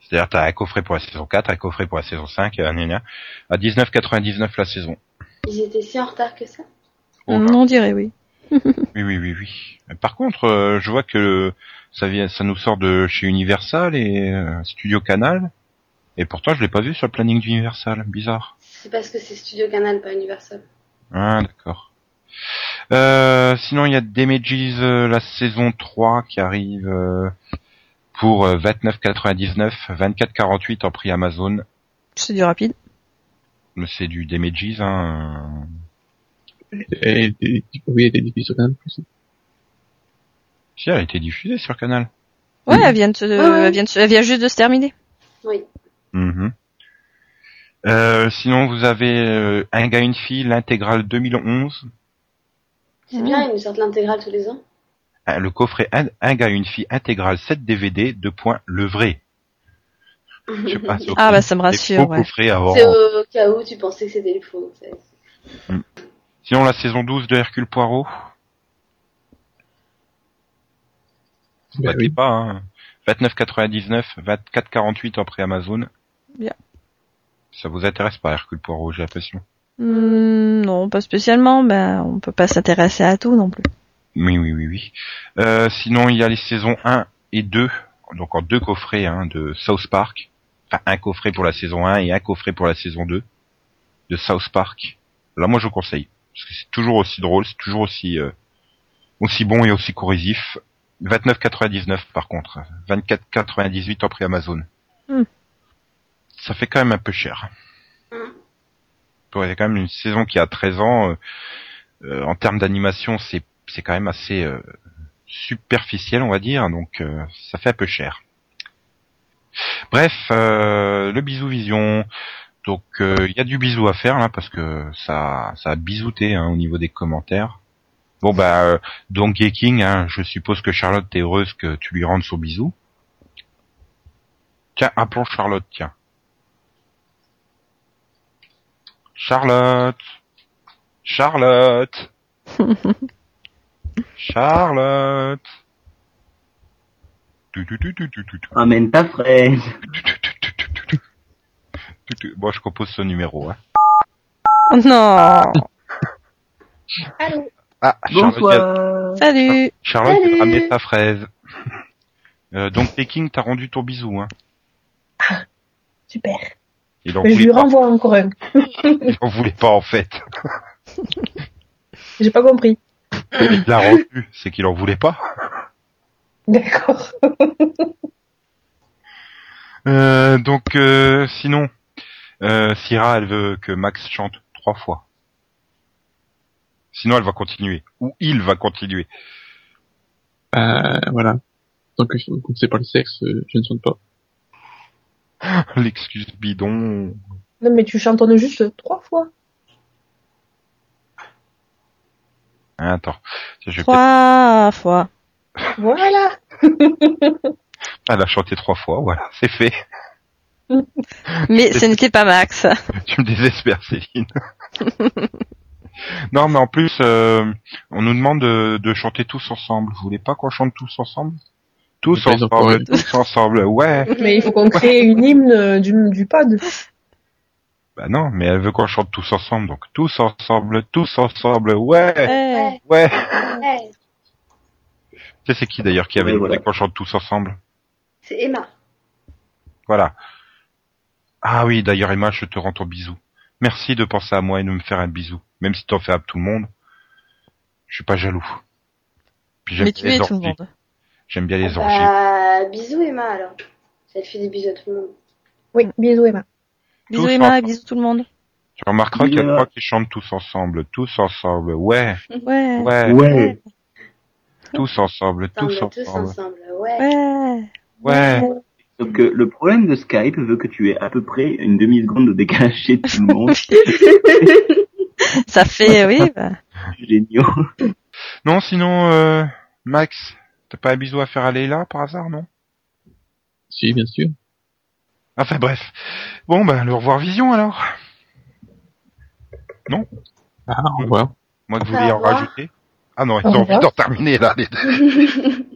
C'est-à-dire, t'as un coffret pour la saison 4, un coffret pour la saison 5, et un à 19,99 la saison. Ils étaient si en retard que ça? Oh on dirait oui. [laughs] Oui, oui, oui, oui. Par contre, euh, je vois que ça vient, ça nous sort de chez Universal et euh, Studio Canal. Et pourtant, je l'ai pas vu sur le planning d'Universal. Bizarre. C'est parce que c'est Studio Canal, pas Universal. Ah, d'accord. Euh, sinon, il y a Damages, euh, la saison 3 qui arrive euh, pour euh, 29,99, 24,48 en prix Amazon. C'est du rapide. Mais C'est du Damages, hein. Elle était, oui, elle était diffusée sur Canal+. Plus. Si, elle a été diffusée sur Canal. Ouais, Mhm. elle vient de se, ouais. elle vient de se- elle vient juste de se terminer. Oui. Mhm. Euh, sinon, vous avez euh, Un gars, une fille, l'intégrale 2011. C'est Mm. bien, ils nous sortent l'intégrale tous les ans. Ah, Le coffret un, un gars, une fille, intégrale 7 DVD, deux points, le vrai. [laughs] Je sais pas, sur- Ah bah ça me rassure, ouais. C'est au cas où tu pensais que c'était le faux. c'est- Sinon, la saison 12 de Hercule Poirot. Bah Bah, oui. pas, hein. 29,99, 24,48 en prix Amazon. Bien. Ça vous intéresse pas, Hercule Poirot, j'ai l'impression. Hmm, non, pas spécialement. Ben, on peut pas s'intéresser à tout non plus. Oui, oui, oui, oui. Euh, sinon, il y a les saisons 1 et 2, donc en deux coffrets hein, de South Park. Enfin, un coffret pour la saison 1 et un coffret pour la saison 2 de South Park. Là, moi, je vous conseille. Parce que c'est toujours aussi drôle, c'est toujours aussi euh, aussi bon et aussi corrosif. 29,99 par contre. 24,98 en prix Amazon. Hmm. Ça fait quand même un peu cher. Ouais, c'est quand même une saison qui a 13 ans. euh, euh, en termes d'animation, c'est c'est quand même assez euh, superficiel, on va dire, donc euh, ça fait un peu cher. Bref, euh, le bisou vision. Donc euh, il y a du bisou à faire là parce que ça ça a bisouté hein, au niveau des commentaires. Bon bah euh, Donkey King, hein, je suppose que Charlotte est heureuse que tu lui rendes son bisou. Tiens, appelons Charlotte, tiens. Charlotte. Charlotte. [laughs] Charlotte. Tu, tu, tu, tu, tu, tu, tu, Amène ta fraise. [laughs] tu, tu, tu, tu, tu, tu, Bon, je compose ce numéro. Hein. Oh non. Allô Ah, Charlotte, vient- Bonsoir. Salut. Charlotte Salut. vient ramener sa fraise. [laughs] Euh, donc Peking, t'as rendu ton bisou. Hein. Super. Il en Mais je lui pas. renvoie encore un. Il en voulait pas en fait. J'ai pas compris. Il l'a rendu, c'est qu'il en voulait pas. D'accord. Euh, donc euh, sinon, euh, Syrah, elle veut que Max chante trois fois. Sinon, elle va continuer. Ou il va continuer. Euh, voilà. Tant que je suis compensé par le sexe, euh, je ne chante pas. [laughs] L'excuse bidon. Non, mais tu chantonnes juste trois fois. Hein, attends. Je vais peut-être- Trois fois. [laughs] Voilà. [laughs] Elle a chanté trois fois, voilà, c'est fait. [laughs] Mais ce n'était pas Max. [laughs] Tu me désespères, Céline. non, mais en plus, euh, on nous demande de, de chanter tous ensemble. Vous voulez pas qu'on chante tous ensemble? Tous ensemble, tous ensemble, ouais. [laughs] Mais il faut qu'on crée une hymne euh, du, du pod. Bah non, mais elle veut qu'on chante tous ensemble, donc tous ensemble, tous ensemble, ouais, Ouais. ouais. Ouais, Tu sais, c'est qui d'ailleurs qui avait Ouais, demandé voilà. qu'on chante tous ensemble? C'est Emma. Voilà. Ah oui, d'ailleurs Emma, je te rends ton bisou. Merci de penser à moi et de me faire un bisou, même si t'en fais à tout le monde. Je suis pas jaloux. Puis j'aime Mais bien tu les es tout le monde. J'aime bien les orgies. Bah, bisous Emma alors. Elle fait des bisous à tout le monde. Oui, bisous Emma. Bisous Tous Emma, ensemble. bisous tout le monde. Tu remarqueras qu'il y a trois qui chantent tous ensemble, tous ensemble, ouais, [laughs] Ouais. ouais, Ouais. tous ensemble, tous Ensemble, tous ensemble, ensemble, ouais. Ouais. ouais. Sauf que le problème de Skype veut que tu aies à peu près une demi-seconde de décalage chez tout le monde. [laughs] Ça fait, oui, [laughs] bah. Géniaux. Non, sinon, euh, Max, t'as pas un bisou à faire à Leila par hasard, non? Si, bien sûr. Enfin bref. Bon, bah, le revoir vision alors. Ah, au revoir. Moi que vous voulez en rajouter. Ah non, ils ont envie d'en terminer là, les deux.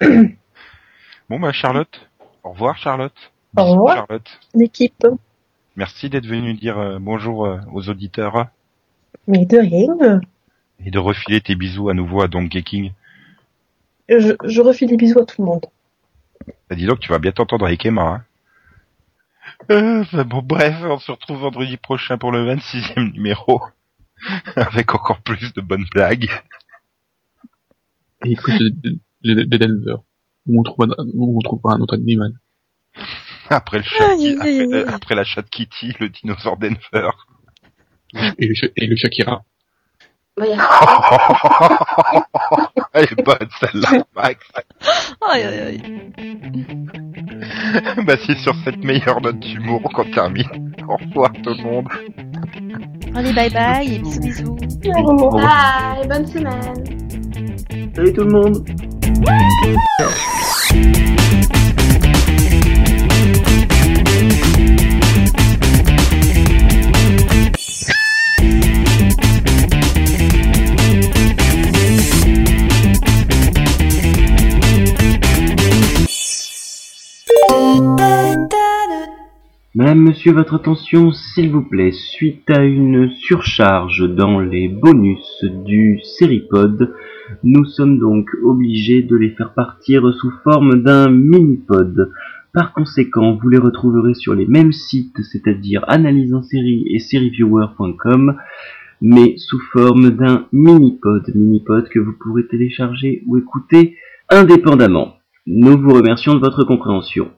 [laughs] bon, bah, Charlotte. Au revoir, Charlotte. Au revoir. Charlotte. L'équipe. Merci d'être venu dire euh, bonjour euh, aux auditeurs Mais de rien. et de refiler tes bisous à nouveau à Donkey King. Je, je refile des bisous à tout le monde. Bah, dis donc, tu vas bien t'entendre avec Emma. Hein. Euh, bah, bon, bref, on se retrouve vendredi prochain pour le 26e numéro. [laughs] avec encore plus de bonnes blagues. Et écoute, de, de, de Denver. Où on trouvera, où on trouvera un autre animal. [laughs] Après le chat, après, la chatte Kitty, le dinosaure Denver. [laughs] Et le, et le Shakira. Bah, [laughs] Elle est bonne celle-là, Max. Aïe, aïe, aïe. bah c'est sur cette meilleure note d'humour qu'on termine. Au revoir tout le monde. Allez, bye bye et bisous, bisous. Bye, bonne semaine. Salut tout le monde. Madame, monsieur, votre attention, s'il vous plaît. Suite à une surcharge dans les bonus du Seripod, nous sommes donc obligés de les faire partir sous forme d'un mini-pod. Par conséquent, vous les retrouverez sur les mêmes sites, c'est-à-dire Analyse en série et serieviewer.com, mais sous forme d'un mini-pod, mini-pod que vous pourrez télécharger ou écouter indépendamment. Nous vous remercions de votre compréhension.